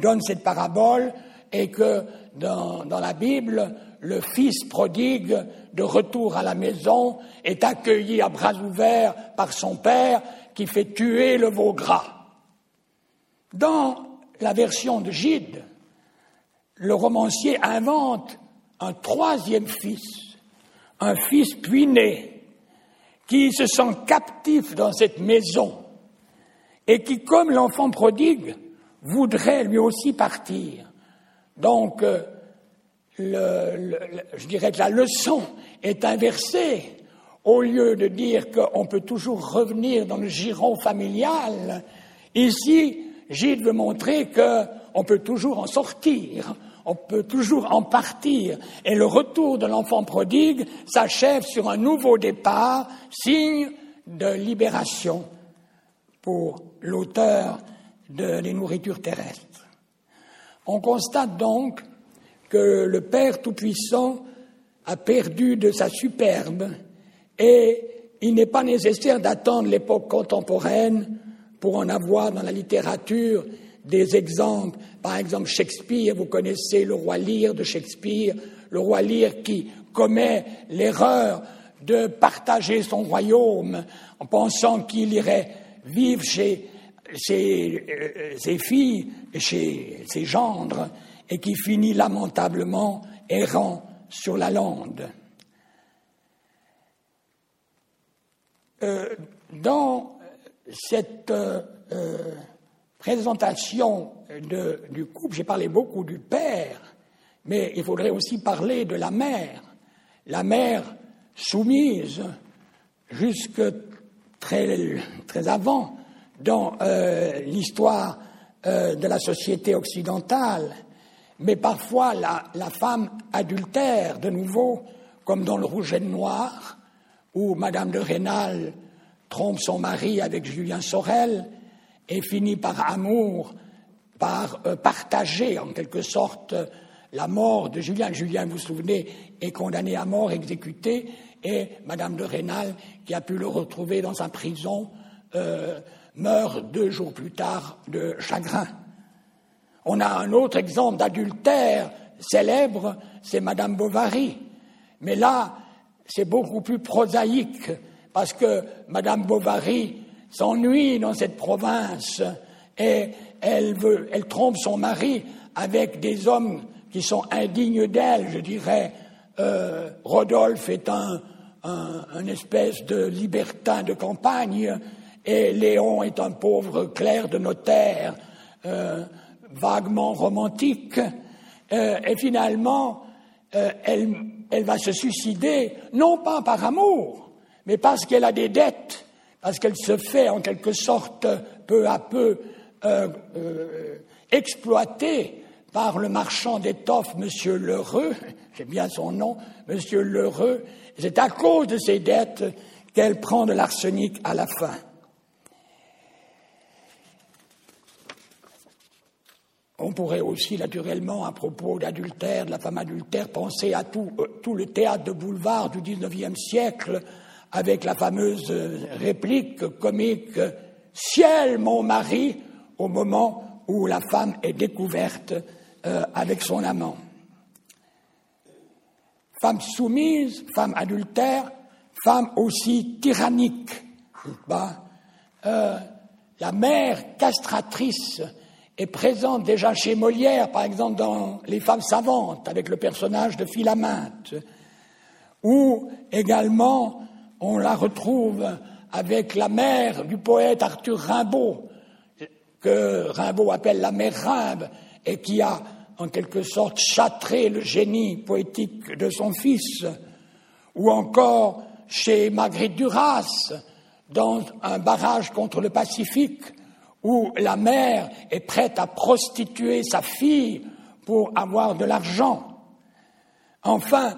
donne cette parabole et que dans, dans la Bible, le fils prodigue, de retour à la maison, est accueilli à bras ouverts par son père qui fait tuer le veau gras. Dans la version de Gide, le romancier invente un troisième fils, un fils puiné, qui se sent captif dans cette maison et qui, comme l'enfant prodigue, voudrait lui aussi partir. Donc, euh, je dirais que la leçon est inversée. Au lieu de dire qu'on peut toujours revenir dans le giron familial, ici, Gilles veut montrer qu'on peut toujours en sortir, on peut toujours en partir. Et le retour de l'enfant prodigue s'achève sur un nouveau départ, signe de libération pour l'auteur de Les nourritures terrestres. On constate donc que le Père Tout-Puissant a perdu de sa superbe et il n'est pas nécessaire d'attendre l'époque contemporaine pour en avoir dans la littérature des exemples. Par exemple, Shakespeare, vous connaissez le roi Lear de Shakespeare, le roi Lear qui commet l'erreur de partager son royaume en pensant qu'il irait vivre chez ses, euh, ses filles et chez ses gendres et qui finit lamentablement errant sur la lande. Euh, dans cette euh, présentation du couple, j'ai parlé beaucoup du père, mais il faudrait aussi parler de la mère. La mère soumise jusque très, très avant dans euh, l'histoire de la société occidentale, mais parfois la, femme adultère, de nouveau, comme dans le Rouge et le Noir, où Madame de Rênal trompe son mari avec Julien Sorel et finit par amour, par euh, partager en quelque sorte la mort de Julien. Julien, vous vous souvenez, est condamné à mort, exécuté, et Madame de Rênal, qui a pu le retrouver dans sa prison, euh, meurt deux jours plus tard de chagrin. On a un autre exemple d'adultère célèbre, c'est Madame Bovary. Mais là, c'est beaucoup plus prosaïque, parce que Madame Bovary s'ennuie dans cette province et elle, trompe son mari avec des hommes qui sont indignes d'elle, je dirais. Euh, Rodolphe est un, un, espèce de libertin de campagne et Léon est un pauvre clerc de notaire. Euh, vaguement romantique, euh, et finalement, euh, elle, va se suicider, non pas par amour, mais parce qu'elle a des dettes, parce qu'elle se fait en quelque sorte peu à peu euh, exploiter par le marchand d'étoffes, Monsieur Lheureux, j'ai bien son nom, Monsieur Lheureux, c'est à cause de ces dettes qu'elle prend de l'arsenic à la fin. On pourrait aussi, naturellement, à propos d'adultère, de la femme adultère, penser à tout, euh, le théâtre de boulevard du XIXe siècle, avec la fameuse réplique comique Ciel, mon mari, au moment où la femme est découverte euh, avec son amant. Femme soumise, femme adultère, femme aussi tyrannique. Euh, la mère castratrice est présente déjà chez Molière, par exemple dans Les femmes savantes, avec le personnage de Philaminte, ou également on la retrouve avec la mère du poète Arthur Rimbaud, que Rimbaud appelle la mère Rimbe, et qui a en quelque sorte châtré le génie poétique de son fils, ou encore chez Marguerite Duras, dans un barrage contre le Pacifique, où la mère est prête à prostituer sa fille pour avoir de l'argent. Enfin,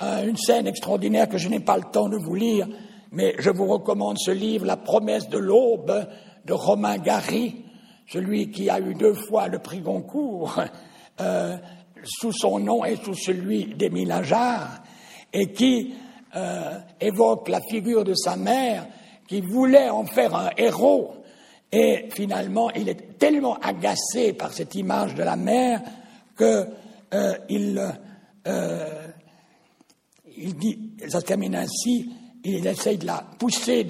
une scène extraordinaire que je n'ai pas le temps de vous lire, mais je vous recommande ce livre, La promesse de l'aube, de Romain Gary, celui qui a eu deux fois le prix Goncourt, euh, sous son nom et sous celui d'Émile Ajar, et qui euh, évoque la figure de sa mère qui voulait en faire un héros et finalement, il est tellement agacé par cette image de la mère qu'il euh, euh, il dit, ça se termine ainsi, il essaye de la pousser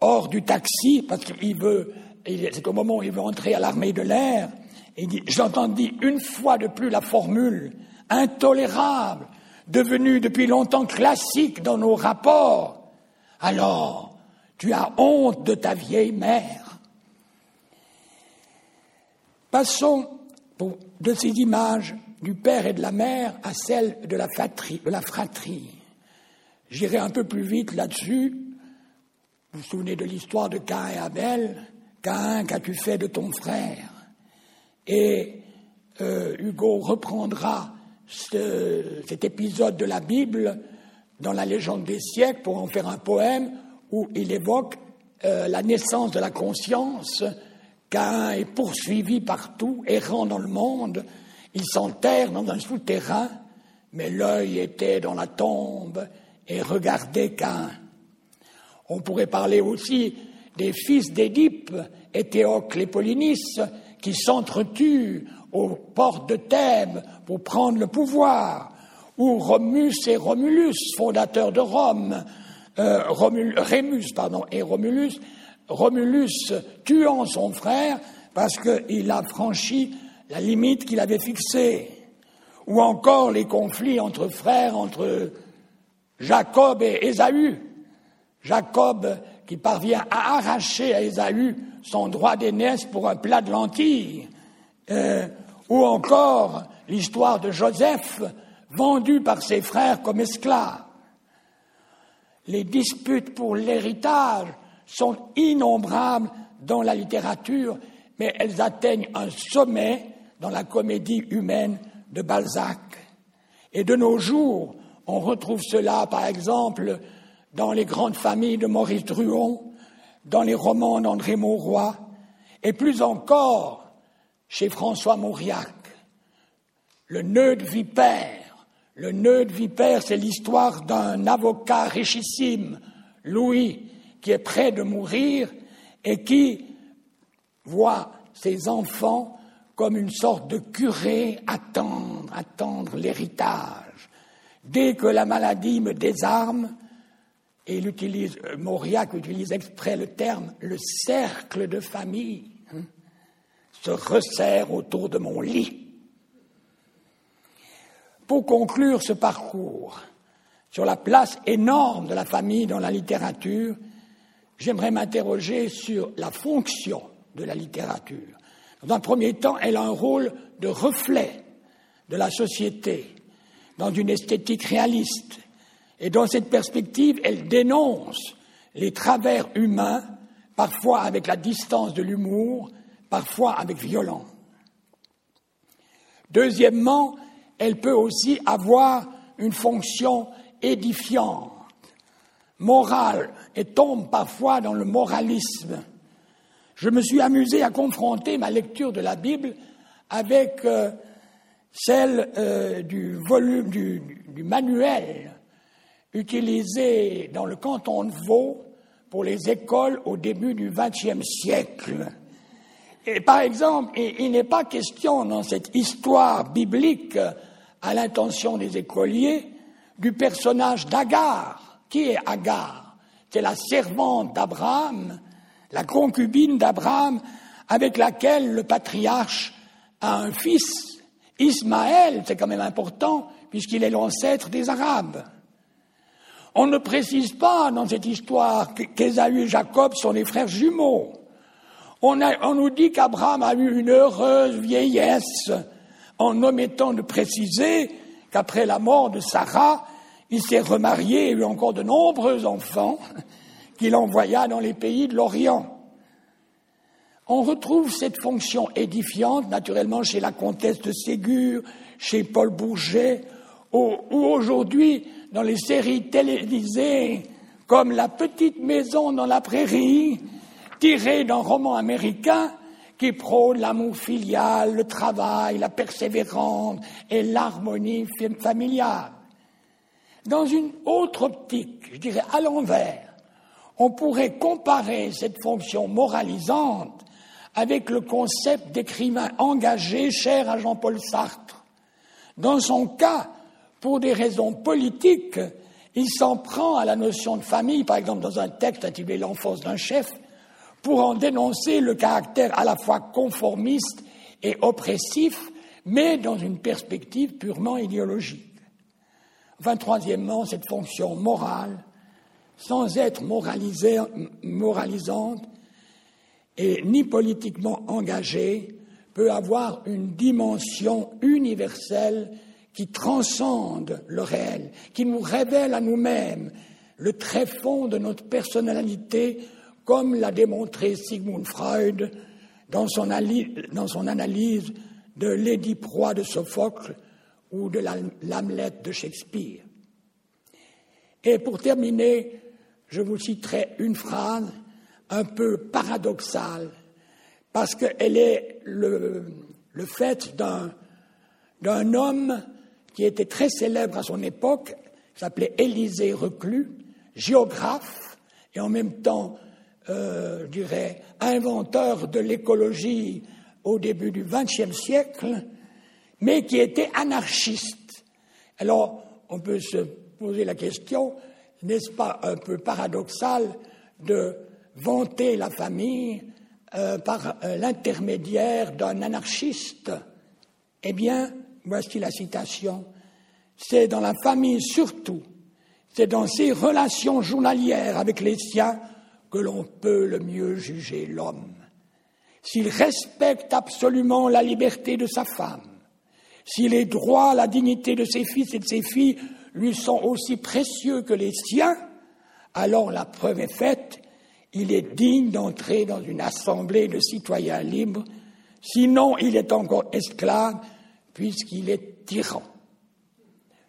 hors du taxi parce qu'il veut, c'est au moment où il veut entrer à l'armée de l'air. Il dit, j'entendis une fois de plus la formule intolérable, devenue depuis longtemps classique dans nos rapports. Alors, tu as honte de ta vieille mère. Passons de ces images du père et de la mère à celles de la fratrie. J'irai un peu plus vite là-dessus. Vous vous souvenez de l'histoire de Cain et Abel? Cain, qu'as-tu fait de ton frère? Et euh, Hugo reprendra cet épisode de la Bible dans la légende des siècles pour en faire un poème où il évoque euh, la naissance de la conscience. Cain est poursuivi partout, errant dans le monde. Il s'enterre dans un souterrain, mais l'œil était dans la tombe et regardait Cain. On pourrait parler aussi des fils d'Édipe, Éthéocle et Polynice, qui s'entretuent aux portes de Thèbes pour prendre le pouvoir, ou Romus et Romulus, fondateurs de Rome, euh, Rémus pardon, et Romulus, Romulus tuant son frère parce qu'il a franchi la limite qu'il avait fixée, ou encore les conflits entre frères, entre Jacob et Ésaü. Jacob qui parvient à arracher à Ésaü son droit d'aînesse pour un plat de lentilles, euh, ou encore l'histoire de Joseph vendu par ses frères comme esclave. Les disputes pour l'héritage sont innombrables dans la littérature, mais elles atteignent un sommet dans la comédie humaine de Balzac. Et de nos jours, on retrouve cela, par exemple, dans les grandes familles de Maurice Druon, dans les romans d'André Mauroy, et plus encore chez François Mauriac. Le nœud de vipère. Le nœud vipère, c'est l'histoire d'un avocat richissime, Louis, qui est près de mourir et qui voit ses enfants comme une sorte de curé attendre, attendre l'héritage. Dès que la maladie me désarme, et il utilise, euh, Mauriac utilise exprès le terme, le cercle de famille hein, se resserre autour de mon lit. Pour conclure ce parcours sur la place énorme de la famille dans la littérature, j'aimerais m'interroger sur la fonction de la littérature. Dans un premier temps, elle a un rôle de reflet de la société, dans une esthétique réaliste. Et dans cette perspective, elle dénonce les travers humains, parfois avec la distance de l'humour, parfois avec violence. Deuxièmement, elle peut aussi avoir une fonction édifiante, morale, et tombe parfois dans le moralisme. Je me suis amusé à confronter ma lecture de la Bible avec euh, celle euh, du volume du, du, manuel utilisé dans le canton de Vaud pour les écoles au début du XXe siècle. Et par exemple, il n'est pas question dans cette histoire biblique à l'intention des écoliers du personnage d'Agar. Qui est Agar? C'est la servante d'Abraham, la concubine d'Abraham, avec laquelle le patriarche a un fils, Ismaël, c'est quand même important, puisqu'il est l'ancêtre des Arabes. On ne précise pas dans cette histoire qu'Ésaü et Jacob sont les frères jumeaux. On nous dit qu'Abraham a eu une heureuse vieillesse en omettant de préciser qu'après la mort de Sarah, il s'est remarié et eu encore de nombreux enfants qu'il envoya dans les pays de l'Orient. On retrouve cette fonction édifiante, naturellement, chez la comtesse de Ségur, chez Paul Bourget, ou, aujourd'hui dans les séries télévisées comme La petite maison dans la prairie, tirée d'un roman américain qui prône l'amour filial, le travail, la persévérance et l'harmonie familiale. Dans une autre optique, je dirais à l'envers, on pourrait comparer cette fonction moralisante avec le concept d'écrivain engagé cher à Jean-Paul Sartre. Dans son cas, pour des raisons politiques, il s'en prend à la notion de famille, par exemple dans un texte intitulé L'enfance d'un chef, pour en dénoncer le caractère à la fois conformiste et oppressif, mais dans une perspective purement idéologique. Enfin, troisièmement, cette fonction morale, sans être moralisante et ni politiquement engagée, peut avoir une dimension universelle qui transcende le réel, qui nous révèle à nous-mêmes le tréfonds de notre personnalité, comme l'a démontré Sigmund Freud dans son, dans son analyse de Lady Proie de Sophocle ou de l'Hamlet de Shakespeare. Et pour terminer, je vous citerai une phrase un peu paradoxale, parce qu'elle est le, fait d'un homme qui était très célèbre à son époque, s'appelait Élisée Reclus, géographe et en même temps, euh, je dirais, inventeur de l'écologie au début du XXe siècle, mais qui était anarchiste. Alors, on peut se poser la question, n'est-ce pas un peu paradoxal de vanter la famille euh, par euh, l'intermédiaire d'un anarchiste? Eh bien, voici la citation, c'est dans la famille surtout, c'est dans ses relations journalières avec les siens que l'on peut le mieux juger l'homme. S'il respecte absolument la liberté de sa femme, si les droits, la dignité de ses fils et de ses filles lui sont aussi précieux que les siens, alors la preuve est faite, il est digne d'entrer dans une assemblée de citoyens libres, sinon il est encore esclave puisqu'il est tyran.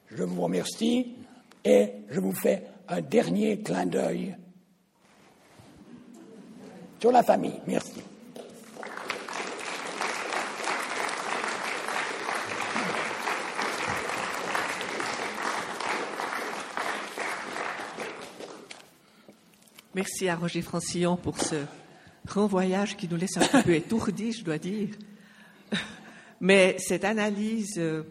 Je vous remercie et je vous fais un dernier clin d'œil sur la famille. Merci. Merci à Roger Francillon pour ce renvoyage qui nous laisse un peu étourdis, je dois dire. Mais cette analyse euh,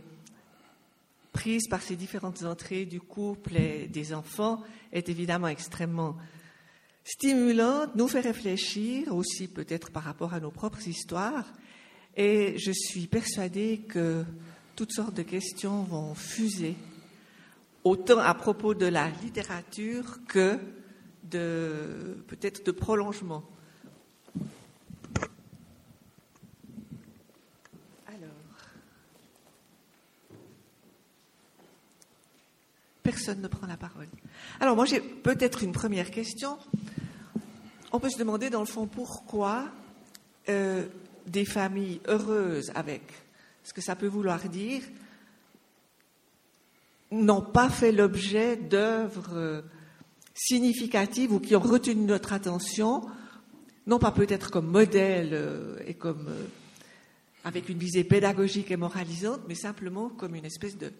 prise par ces différentes entrées du couple et des enfants est évidemment extrêmement stimulante, nous fait réfléchir aussi peut-être par rapport à nos propres histoires. Et je suis persuadée que toutes sortes de questions vont fuser, autant à propos de la littérature que peut-être de prolongement. Alors, personne ne prend la parole. Alors moi j'ai peut-être une première question. On peut se demander dans le fond pourquoi euh, des familles heureuses avec ce que ça peut vouloir dire n'ont pas fait l'objet d'œuvres significatives ou qui ont retenu notre attention, non pas peut-être comme modèle euh, et comme euh, avec une visée pédagogique et moralisante, mais simplement comme une espèce de,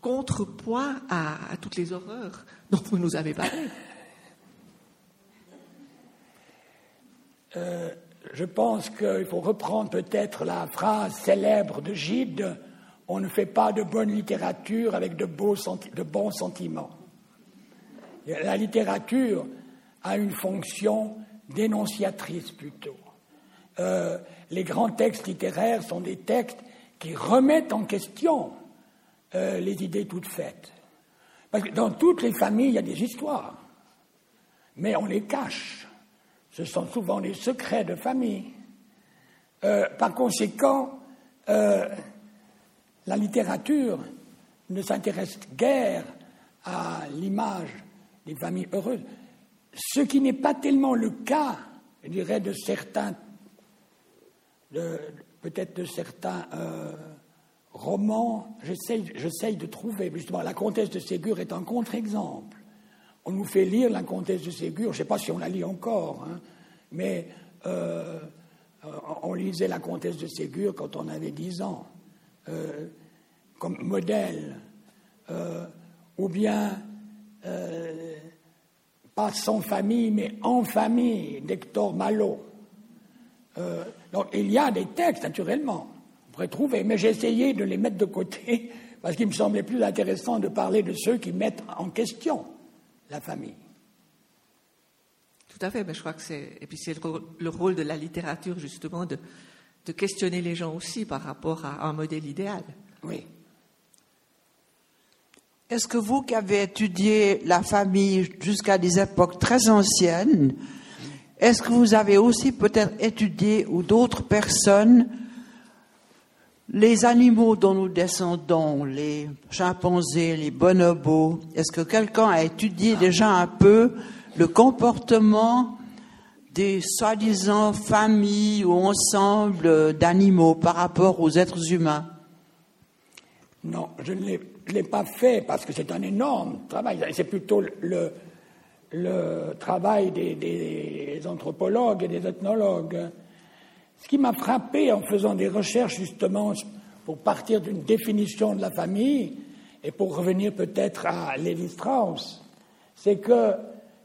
contrepoids à, toutes les horreurs dont vous nous avez parlé. Euh, je pense qu'il faut reprendre peut-être la phrase célèbre de Gide On ne fait pas de bonne littérature avec de, de bons sentiments. La littérature a une fonction dénonciatrice plutôt. Euh, les grands textes littéraires sont des textes qui remettent en question euh, les idées toutes faites. Dans toutes les familles, il y a des histoires, mais on les cache. Ce sont souvent des secrets de famille. Euh, par conséquent, la littérature ne s'intéresse guère à l'image des familles heureuses. Ce qui n'est pas tellement le cas, je dirais, de certains, peut-être de certains euh, romans. J'essaye de trouver, justement, la comtesse de Ségur est un contre-exemple. On nous fait lire la comtesse de Ségur, je ne sais pas si on la lit encore, hein, mais euh, on lisait la comtesse de Ségur quand on avait 10 ans, euh, comme modèle. ou bien euh, pas sans famille, mais en famille, d'Hector Malo. Euh, donc il y a des textes, naturellement, on pourrait trouver, mais j'ai essayé de les mettre de côté parce qu'il me semblait plus intéressant de parler de ceux qui mettent en question la famille. Tout à fait, mais je crois que c'est et puis c'est le, rôle de la littérature justement de, de questionner les gens aussi par rapport à un modèle idéal. Oui. Est-ce que vous qui avez étudié la famille jusqu'à des époques très anciennes, est-ce que vous avez aussi peut-être étudié ou d'autres personnes les animaux dont nous descendons, les chimpanzés, les bonobos, est-ce que quelqu'un a étudié déjà un peu le comportement des soi-disant familles ou ensembles d'animaux par rapport aux êtres humains? Non, je ne l'ai pas fait parce que c'est un énorme travail. C'est plutôt le, le travail des, des, anthropologues et des ethnologues. Ce qui m'a frappé en faisant des recherches justement pour partir d'une définition de la famille et pour revenir peut-être à Lévi-Strauss, c'est que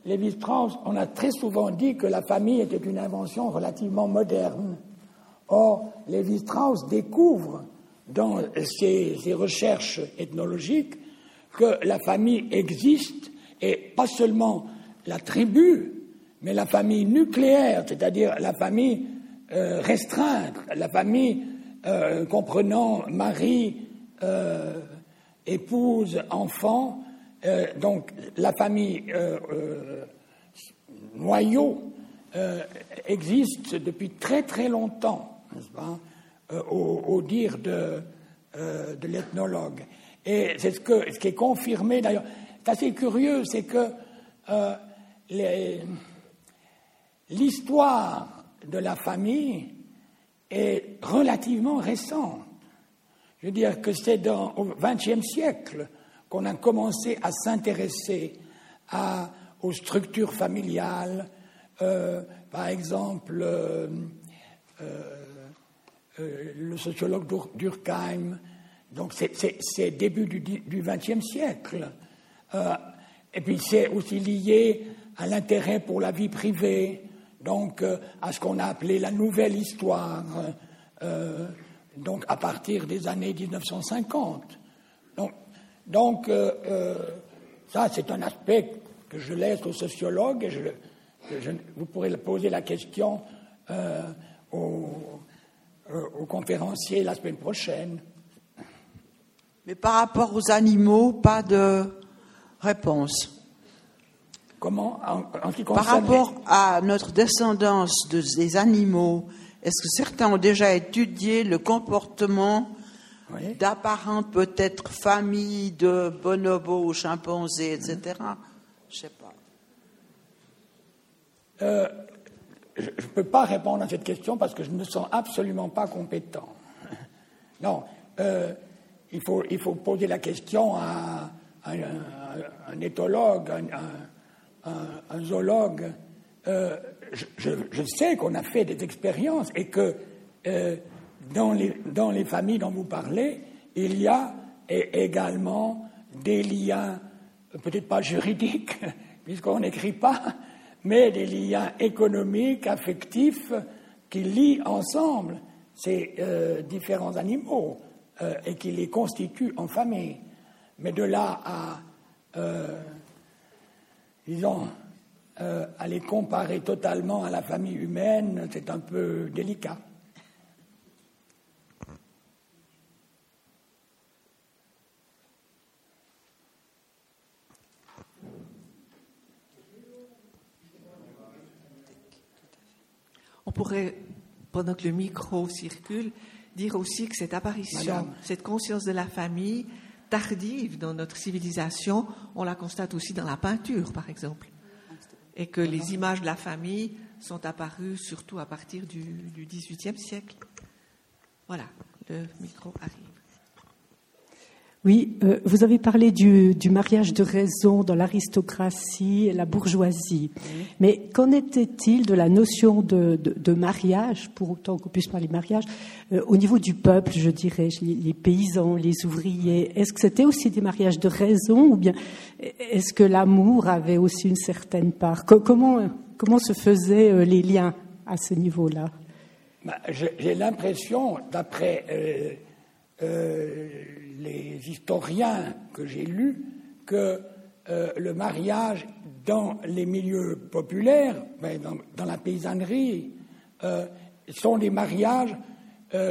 Lévi-Strauss, on a très souvent dit que la famille était une invention relativement moderne. Or, Lévi-Strauss découvre dans ses, recherches ethnologiques que la famille existe et pas seulement la tribu, mais la famille nucléaire, c'est-à-dire la famille euh, restreinte, la famille euh, comprenant mari, euh, épouse, enfant, donc la famille noyau existe depuis très très longtemps, au, dire de, de l'ethnologue. Et c'est ce, ce qui est confirmé d'ailleurs. C'est assez curieux, c'est que l'histoire de la famille est relativement récente. Je veux dire que c'est au XXe siècle qu'on a commencé à s'intéresser aux structures familiales. Euh, par exemple, euh, euh, le sociologue Durkheim, donc c'est début du XXe siècle. et puis c'est aussi lié à l'intérêt pour la vie privée, donc euh, à ce qu'on a appelé la nouvelle histoire, euh, donc à partir des années 1950. Donc, donc euh, ça, c'est un aspect que je laisse aux sociologues et vous pourrez poser la question aux, aux conférenciers la semaine prochaine. Mais par rapport aux animaux, pas de réponse. Comment? Par rapport à notre descendance des animaux, est-ce que certains ont déjà étudié le comportement d'apparentes peut-être familles de bonobos, chimpanzés, etc. Je ne sais pas. Euh, je ne peux pas répondre à cette question parce que je ne me sens absolument pas compétent. Non, euh, il, faut, poser la question à, un, éthologue, un un, zoologue, euh, je, sais qu'on a fait des expériences et que euh, dans, les, familles dont vous parlez, il y a également des liens, peut-être pas juridiques, puisqu'on n'écrit pas, mais des liens économiques, affectifs, qui lient ensemble ces euh, différents animaux et qui les constituent en famille. Mais de là à disons, euh, à les comparer totalement à la famille humaine, c'est un peu délicat. Pourrait, pendant que le micro circule, dire aussi que cette apparition, cette conscience de la famille, tardive dans notre civilisation, on la constate aussi dans la peinture, par exemple. Et que les images de la famille sont apparues surtout à partir du, du XVIIIe siècle. Voilà, le micro arrive. Oui, euh, vous avez parlé du, mariage de raison dans l'aristocratie et la bourgeoisie. Mais qu'en était-il de la notion de, mariage, pour autant qu'on puisse parler de mariage, euh, au niveau du peuple, je dirais, les, paysans, les ouvriers? Est-ce que c'était aussi des mariages de raison ou bien est-ce que l'amour avait aussi une certaine part? Comment, comment se faisaient euh, les liens à ce niveau-là? Bah, J'ai l'impression, d'après les historiens que j'ai lus que le mariage dans les milieux populaires, ben, dans, la paysannerie, sont des mariages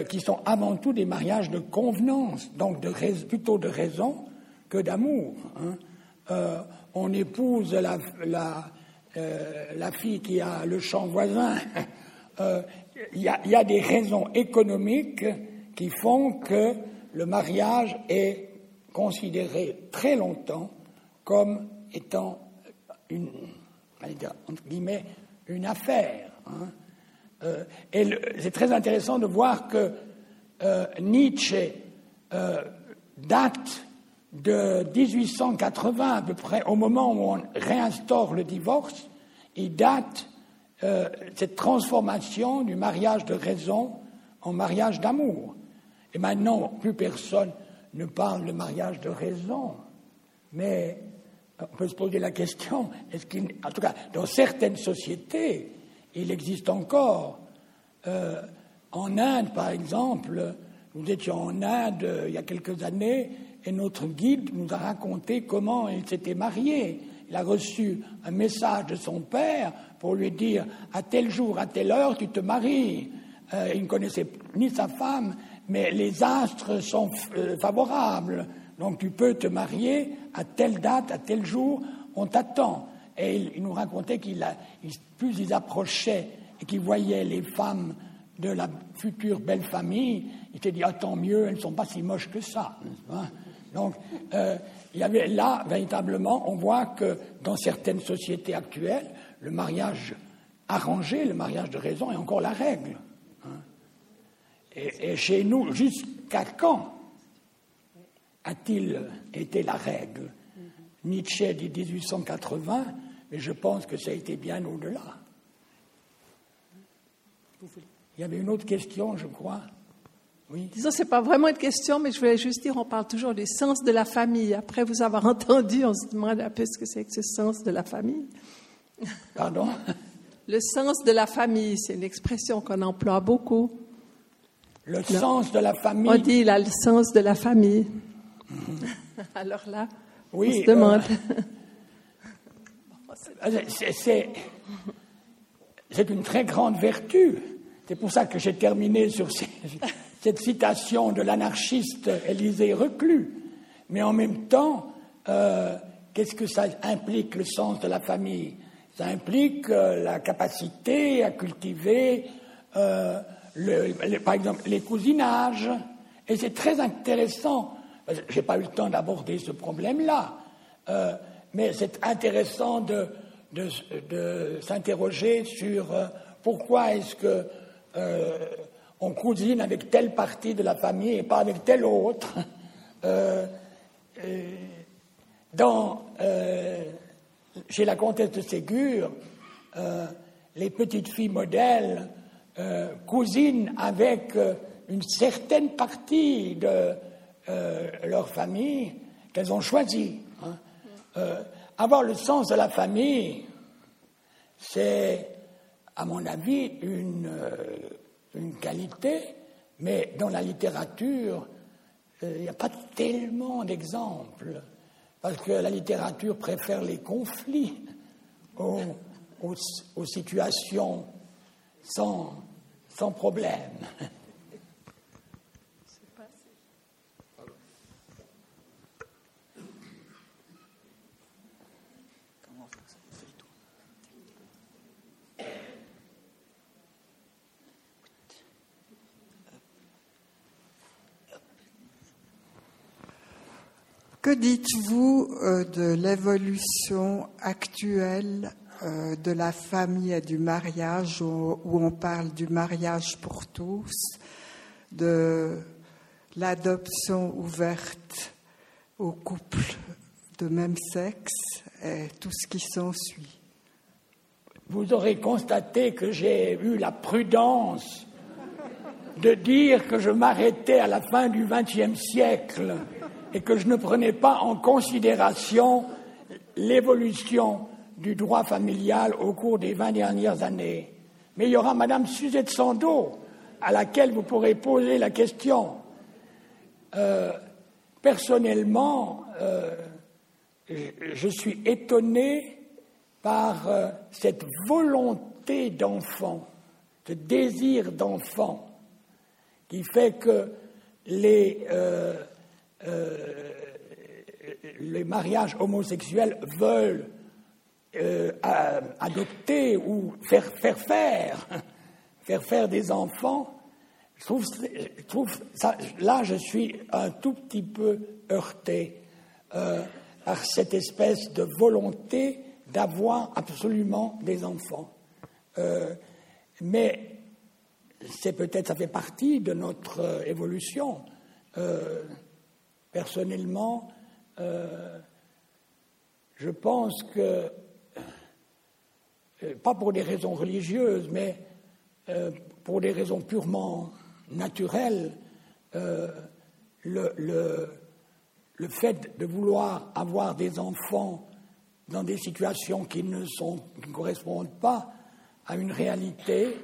qui sont avant tout des mariages de convenance, donc de plutôt de raison que d'amour. Hein. on épouse la, la, la, fille qui a le champ voisin il y, a, des raisons économiques qui font que le mariage est considéré très longtemps comme étant une, une affaire. Hein. Euh, et c'est très intéressant de voir que euh, Nietzsche euh, date de 1880 à peu près, au moment où on réinstaure le divorce, il date cette transformation du mariage de raison en mariage d'amour. Et maintenant, plus personne ne parle de mariage de raison, mais on peut se poser la question, est-ce qu'il, en tout cas, dans certaines sociétés, il existe encore. Euh, en Inde, par exemple, nous étions en Inde euh, il y a quelques années et notre guide nous a raconté comment il s'était marié. Il a reçu un message de son père pour lui dire à tel jour, à telle heure, tu te maries. Euh, il ne connaissait ni sa femme, mais les astres sont euh, favorables. Donc tu peux te marier à telle date, à tel jour, on t'attend. Et il, nous racontait qu'il plus ils approchaient et qu'il voyait les femmes de la future belle famille, il s'est dit, ah, tant mieux, elles ne sont pas si moches que ça. Donc, euh, là, véritablement, on voit que dans certaines sociétés actuelles, le mariage arrangé, le mariage de raison est encore la règle. Et, chez nous, jusqu'à quand a-t-il été la règle? Nietzsche dit 1880, mais je pense que ça a été bien au-delà. Il y avait une autre question, je crois. Oui. Disons, c'est pas vraiment une question, mais je voulais juste dire, on parle toujours du sens de la famille. Après vous avoir entendu, on se demande un peu ce que c'est que ce sens de la famille. Pardon? Le sens de la famille, c'est une expression qu'on emploie beaucoup. Le sens de la famille. On dit là, le sens de la famille. Alors là, oui, on se demande. Euh, c'est une très grande vertu. C'est pour ça que j'ai terminé sur cette citation de l'anarchiste Élisée Reclus. Mais en même temps, euh, qu'est-ce que ça implique le sens de la famille? Ça implique euh, la capacité à cultiver, euh, par exemple, les cousinages. Et c'est très intéressant. Je n'ai pas eu le temps d'aborder ce problème-là, euh, mais c'est intéressant de, de, s'interroger sur pourquoi est-ce que on cousine avec telle partie de la famille et pas avec telle autre. dans chez la comtesse de Ségur, euh, les petites filles modèles euh, cousinent avec euh, une certaine partie de leur famille qu'elles ont choisie. Hein. avoir le sens de la famille, c'est, à mon avis, une, une qualité, mais dans la littérature, il n'y a pas tellement d'exemples parce que la littérature préfère les conflits aux, situations sans, sans problème. Que dites-vous euh, de l'évolution actuelle euh, de la famille et du mariage, où, on parle du mariage pour tous, de l'adoption ouverte aux couples de même sexe et tout ce qui s'ensuit Vous aurez constaté que j'ai eu la prudence de dire que je m'arrêtais à la fin du XXe siècle et que je ne prenais pas en considération l'évolution du droit familial au cours des vingt dernières années. Mais il y aura Madame Suzette Sandeau, à laquelle vous pourrez poser la question. personnellement, je suis étonné par cette volonté d'enfant, ce désir d'enfant, qui fait que les, les mariages homosexuels veulent euh, adopter ou faire, faire faire, des enfants, je trouve, là je suis un tout petit peu heurté euh, par cette espèce de volonté d'avoir absolument des enfants. Euh, mais c'est peut-être, ça fait partie de notre évolution. personnellement, je pense que pas pour des raisons religieuses, mais euh, pour des raisons purement naturelles, euh, le, fait de vouloir avoir des enfants dans des situations qui ne, sont, qui ne correspondent pas à une réalité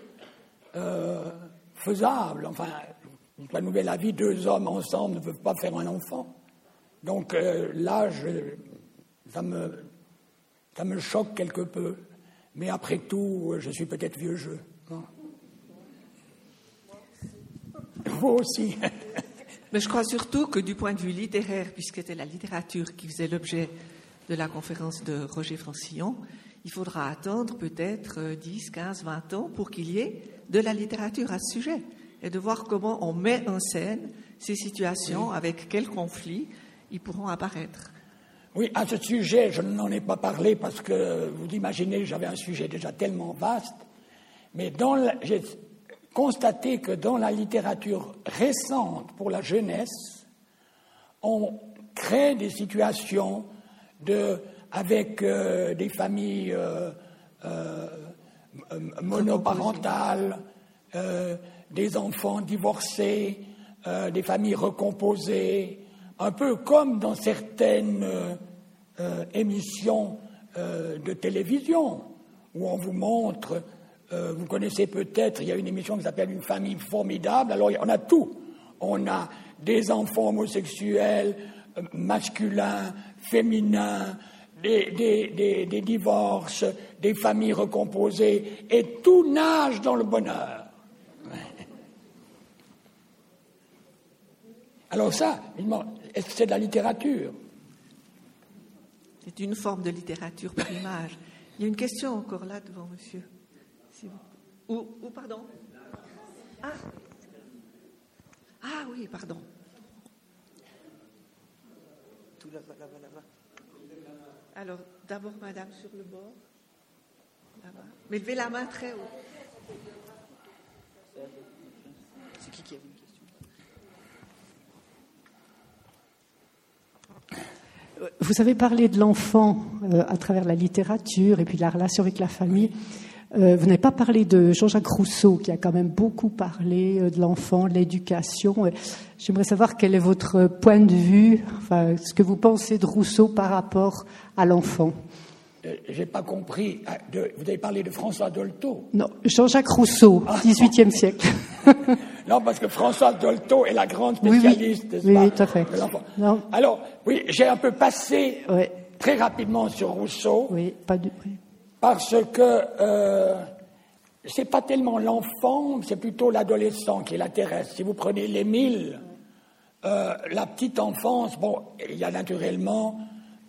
faisable. Enfin, la nouvelle avis, deux hommes ensemble ne peuvent pas faire un enfant. Donc là, me, ça me choque quelque peu. Mais après tout, je suis peut-être vieux jeu. Vous aussi. Mais je crois surtout que du point de vue littéraire, puisque c'était la littérature qui faisait l'objet de la conférence de Roger Francillon, il faudra attendre peut-être 10, 15, 20 ans pour qu'il y ait de la littérature à ce sujet et de voir comment on met en scène ces situations, avec quels conflits ils pourront apparaître. Oui, à ce sujet, je n'en ai pas parlé parce que vous imaginez, j'avais un sujet déjà tellement vaste, mais j'ai constaté que dans la littérature récente pour la jeunesse, on crée des situations de, avec euh, des familles euh, euh, monoparentales, des enfants divorcés, des familles recomposées, un peu comme dans certaines euh, euh, émissions euh, de télévision où on vous montre, vous connaissez peut-être, il y a une émission qui s'appelle Une famille formidable, alors on a tout. On a des enfants homosexuels, masculins, féminins, des, divorces, des familles recomposées, et tout nage dans le bonheur. Alors ça, c'est de la littérature C'est une forme de littérature par image. Il y a une question encore là devant monsieur. Ou, pardon ah. ah. oui, pardon. Tout là-bas, là-bas, là-bas. Alors, d'abord, madame sur le bord. Là-bas. Mais levez la main très haut. C'est qui qui a vu Vous avez parlé de l'enfant euh, à travers la littérature et puis la relation avec la famille. Euh, vous n'avez pas parlé de Jean-Jacques Rousseau, qui a quand même beaucoup parlé euh, de l'enfant, de l'éducation. J'aimerais savoir quel est votre point de vue, enfin, ce que vous pensez de Rousseau par rapport à l'enfant. J'ai pas compris. Ah, vous avez parlé de François Dolto Non, Jean-Jacques Rousseau, XVIIIe ah. siècle. Non, parce que François Dolto est la grande spécialiste oui, oui. tout à fait. Alors, oui, j'ai un peu passé très rapidement sur Rousseau. Oui, pas du... Parce que euh, c'est pas tellement l'enfant, c'est plutôt l'adolescent qui l'intéresse. Si vous prenez l'Émile, euh, la petite enfance, bon, il y a naturellement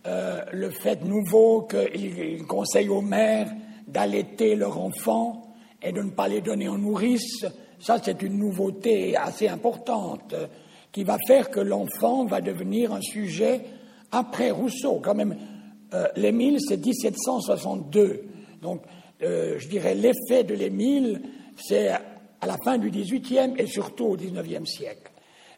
euh, le fait nouveau qu'il conseille aux mères d'allaiter leur enfant et de ne pas les donner en nourrice ça, c'est une nouveauté assez importante euh, qui va faire que l'enfant va devenir un sujet après Rousseau. Quand même, euh, l'Émile, c'est 1762. Donc, euh, je dirais, l'effet de l'Émile, c'est à la fin du XVIIIe et surtout au XIXe siècle.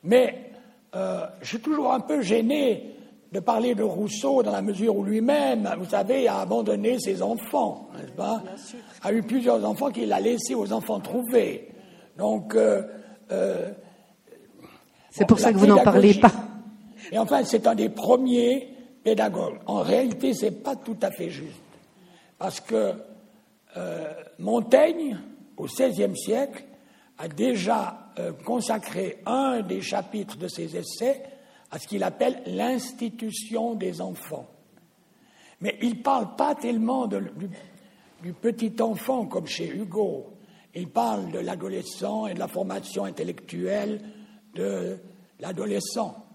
Mais je suis toujours un peu gêné de parler de Rousseau dans la mesure où lui-même, vous savez, a abandonné ses enfants, n'est-ce pas? A eu plusieurs enfants qu'il a laissés aux enfants trouvés. Donc, euh, euh, c'est pour ça que vous n'en parlez pas. Et enfin, c'est un des premiers pédagogues. En réalité, ce n'est pas tout à fait juste. Parce que euh, Montaigne, au XVIe siècle, a déjà euh, consacré un des chapitres de ses essais à ce qu'il appelle l'institution des enfants. Mais il ne parle pas tellement du, petit enfant comme chez Hugo. Il parle de l'adolescent et de la formation intellectuelle de l'adolescent.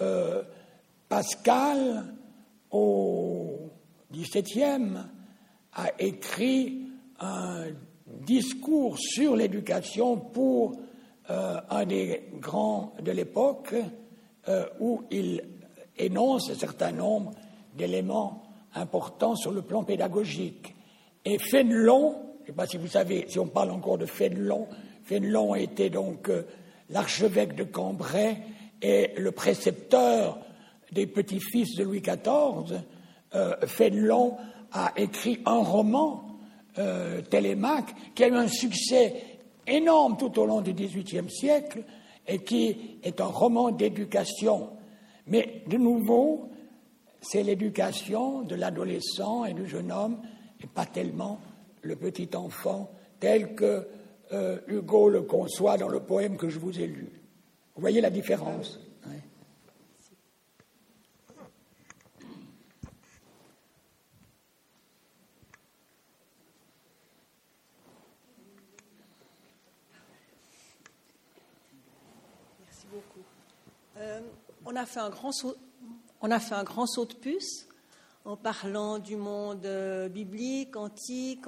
Euh, Pascal, au XVIIe, a écrit un discours sur l'éducation pour euh, un des grands de l'époque, euh, où il énonce un certain nombre d'éléments importants sur le plan pédagogique. Et Fénelon, je ne sais pas si vous savez, si on parle encore de Fénelon, Fénelon était donc euh, l'archevêque de Cambrai et le précepteur des petits-fils de Louis XIV. Euh, Fénelon a écrit un roman, euh, Télémaque, qui a eu un succès énorme tout au long du XVIIIe siècle et qui est un roman d'éducation. Mais de nouveau, c'est l'éducation de l'adolescent et du jeune homme, et pas tellement le petit enfant tel que euh, Hugo le conçoit dans le poème que je vous ai lu. Vous voyez la différence Merci beaucoup. Euh, on a fait un grand saut on a fait un grand saut de puce en parlant du monde euh, biblique, antique,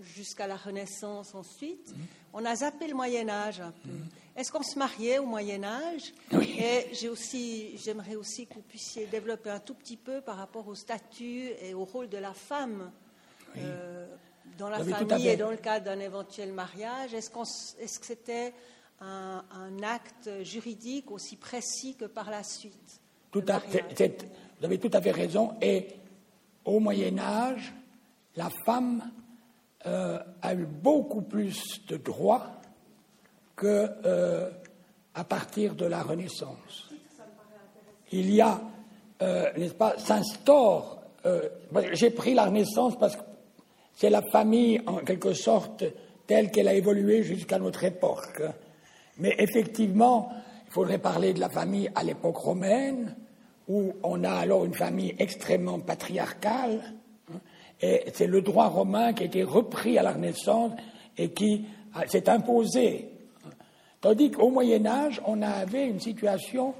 jusqu'à la Renaissance ensuite. On a zappé le Moyen Âge un peu. Est-ce qu'on se mariait au Moyen Âge? Et j'ai aussi, j'aimerais aussi que vous puissiez développer un tout petit peu par rapport au statut et au rôle de la femme euh, dans la famille et dans le cadre d'un éventuel mariage. Est-ce, est-ce que c'était un acte juridique aussi précis que par la suite vous avez tout à fait raison. Et au Moyen Âge, la femme euh, a eu beaucoup plus de droits que euh, à partir de la Renaissance. Il y a, euh, n'est-ce pas, s'instaure. J'ai pris la Renaissance parce que c'est la famille, en quelque sorte, telle qu'elle a évolué jusqu'à notre époque. Mais effectivement, il faudrait parler de la famille à l'époque romaine, où on a alors une famille extrêmement patriarcale, hein, et c'est le droit romain qui a été repris à la Renaissance et qui s'est imposé. Tandis qu'au Moyen Âge, on avait une situation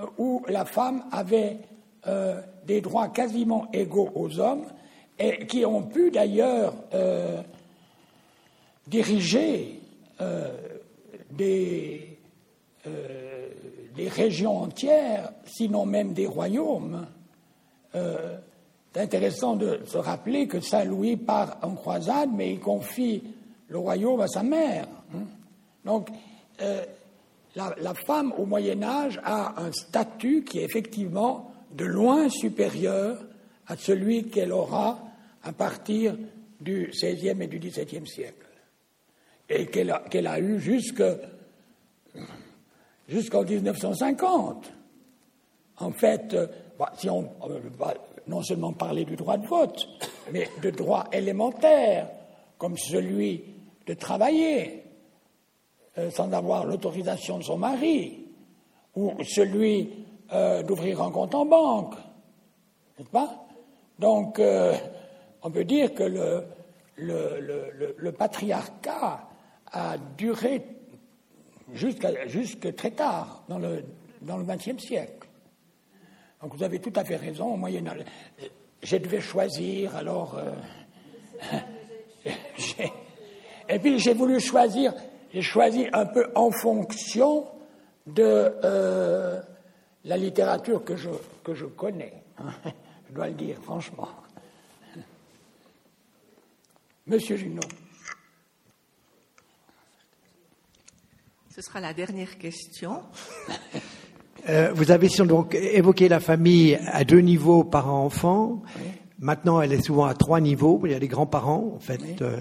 euh, où la femme avait euh, des droits quasiment égaux aux hommes et qui ont pu d'ailleurs euh, diriger des des régions entières, sinon même des royaumes. Euh, c'est intéressant de se rappeler que Saint Louis part en croisade, mais il confie le royaume à sa mère. Hein. Donc, euh, la, la, femme au Moyen Âge a un statut qui est effectivement de loin supérieur à celui qu'elle aura à partir du XVIe et du XVIIe siècle, et qu'elle a, qu'elle a eu jusque jusqu'en 1950. En fait, euh, bah, si on euh, va non seulement parler du droit de vote, mais de droits élémentaires, comme celui de travailler euh, sans avoir l'autorisation de son mari, ou celui d'ouvrir un compte en banque, n'est-ce pas? Donc, on peut dire que le patriarcat a duré jusque très tard, dans le, dans le XXe siècle. Donc vous avez tout à fait raison, au Moyen Âge. Je devais choisir, alors... Euh, et puis j'ai voulu choisir, j'ai choisi un peu en fonction de euh, la littérature que je, que je connais, hein, je dois le dire franchement. Monsieur Junot. Ce sera la dernière question. Euh, vous avez donc évoqué la famille à deux niveaux parents-enfants. Maintenant, elle est souvent à trois niveaux. Il y a les grands-parents, en fait. Euh,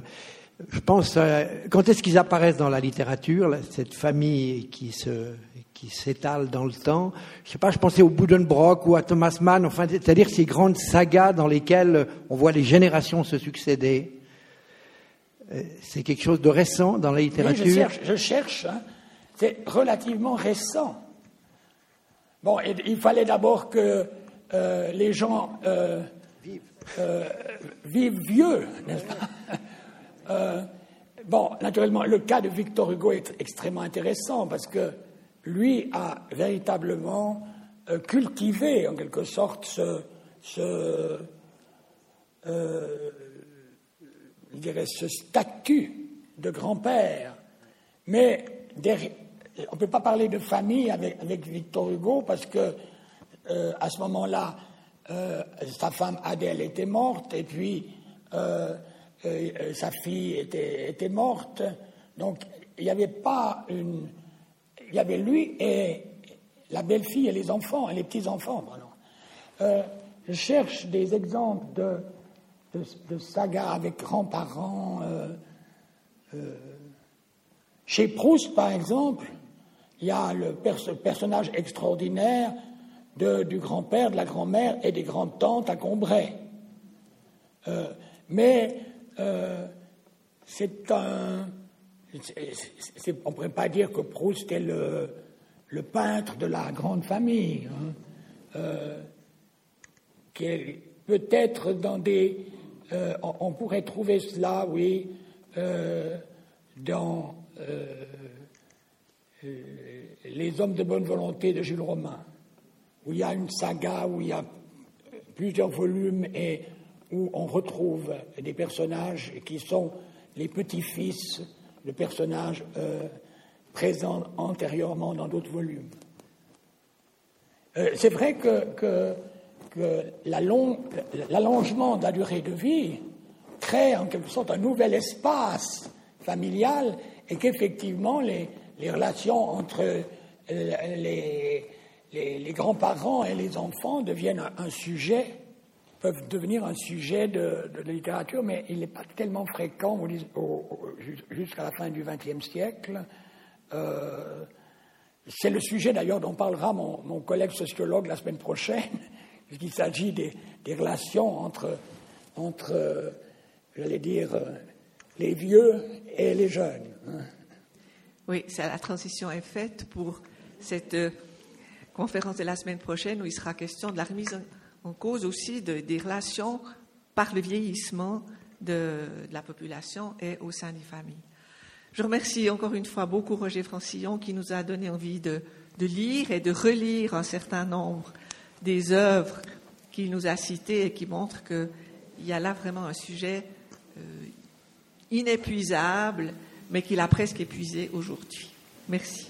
je pense, euh, quand est-ce qu'ils apparaissent dans la littérature, cette famille qui se qui s'étale dans le temps? Je sais pas, je pensais au Buddenbrock ou à Thomas Mann, enfin, c'est-à-dire ces grandes sagas dans lesquelles on voit les générations se succéder. c'est quelque chose de récent dans la Oui, littérature. je cherche, je cherche, hein. Relativement récent. Bon, et- il fallait d'abord que euh, les gens euh, euh, vivent vieux, n'est-ce pas? Bon, naturellement, le cas de Victor Hugo est extrêmement intéressant parce que lui a véritablement cultivé, en quelque sorte, ce, ce, je dirais, ce statut de grand-père. Mais derrière- on ne peut pas parler de famille avec, Victor Hugo parce que euh, à ce moment-là, euh, sa femme Adèle était morte et puis euh, sa fille était, morte. Donc il n'y avait pas une. Il y avait lui et la belle-fille et les enfants, et les petits-enfants. pardon. Je cherche des exemples de, de, de sagas avec grands-parents. chez Proust, par exemple, il y a le perso- personnage extraordinaire du grand-père, de la grand-mère et des grandes-tantes à Combray. Euh, mais euh, c'est un. on ne pourrait pas dire que Proust est le, peintre de la grande famille. hein. Euh, peut-être dans des. on, pourrait trouver cela, oui, dans Les hommes de bonne volonté de Jules Romain, où il y a une saga, où il y a plusieurs volumes et où on retrouve des personnages qui sont les petits-fils de personnages euh, présents antérieurement dans d'autres volumes. Euh, c'est vrai que, que- que la long- l'allongement de la durée de vie crée en quelque sorte un nouvel espace familial et qu'effectivement les, les relations entre euh, les, grands-parents et les enfants deviennent un, sujet, peuvent devenir un sujet de, littérature, mais il n'est pas tellement fréquent jusqu'à la fin du XXe siècle. Euh, c'est le sujet d'ailleurs dont parlera mon, collègue sociologue la semaine prochaine, puisqu'il s'agit des, relations entre, entre euh, j'allais dire, les vieux et les jeunes. hein. Oui, la transition est faite pour cette euh, conférence de la semaine prochaine où il sera question de la remise en, cause aussi de- des relations par le vieillissement de, la population et au sein des familles. Je remercie encore une fois beaucoup Roger Francillon qui nous a donné envie de, de lire et de relire un certain nombre des œuvres qu'il nous a citées et qui montrent qu'il y a là vraiment un sujet euh, inépuisable, mais qu'il a presque épuisé aujourd'hui. Merci.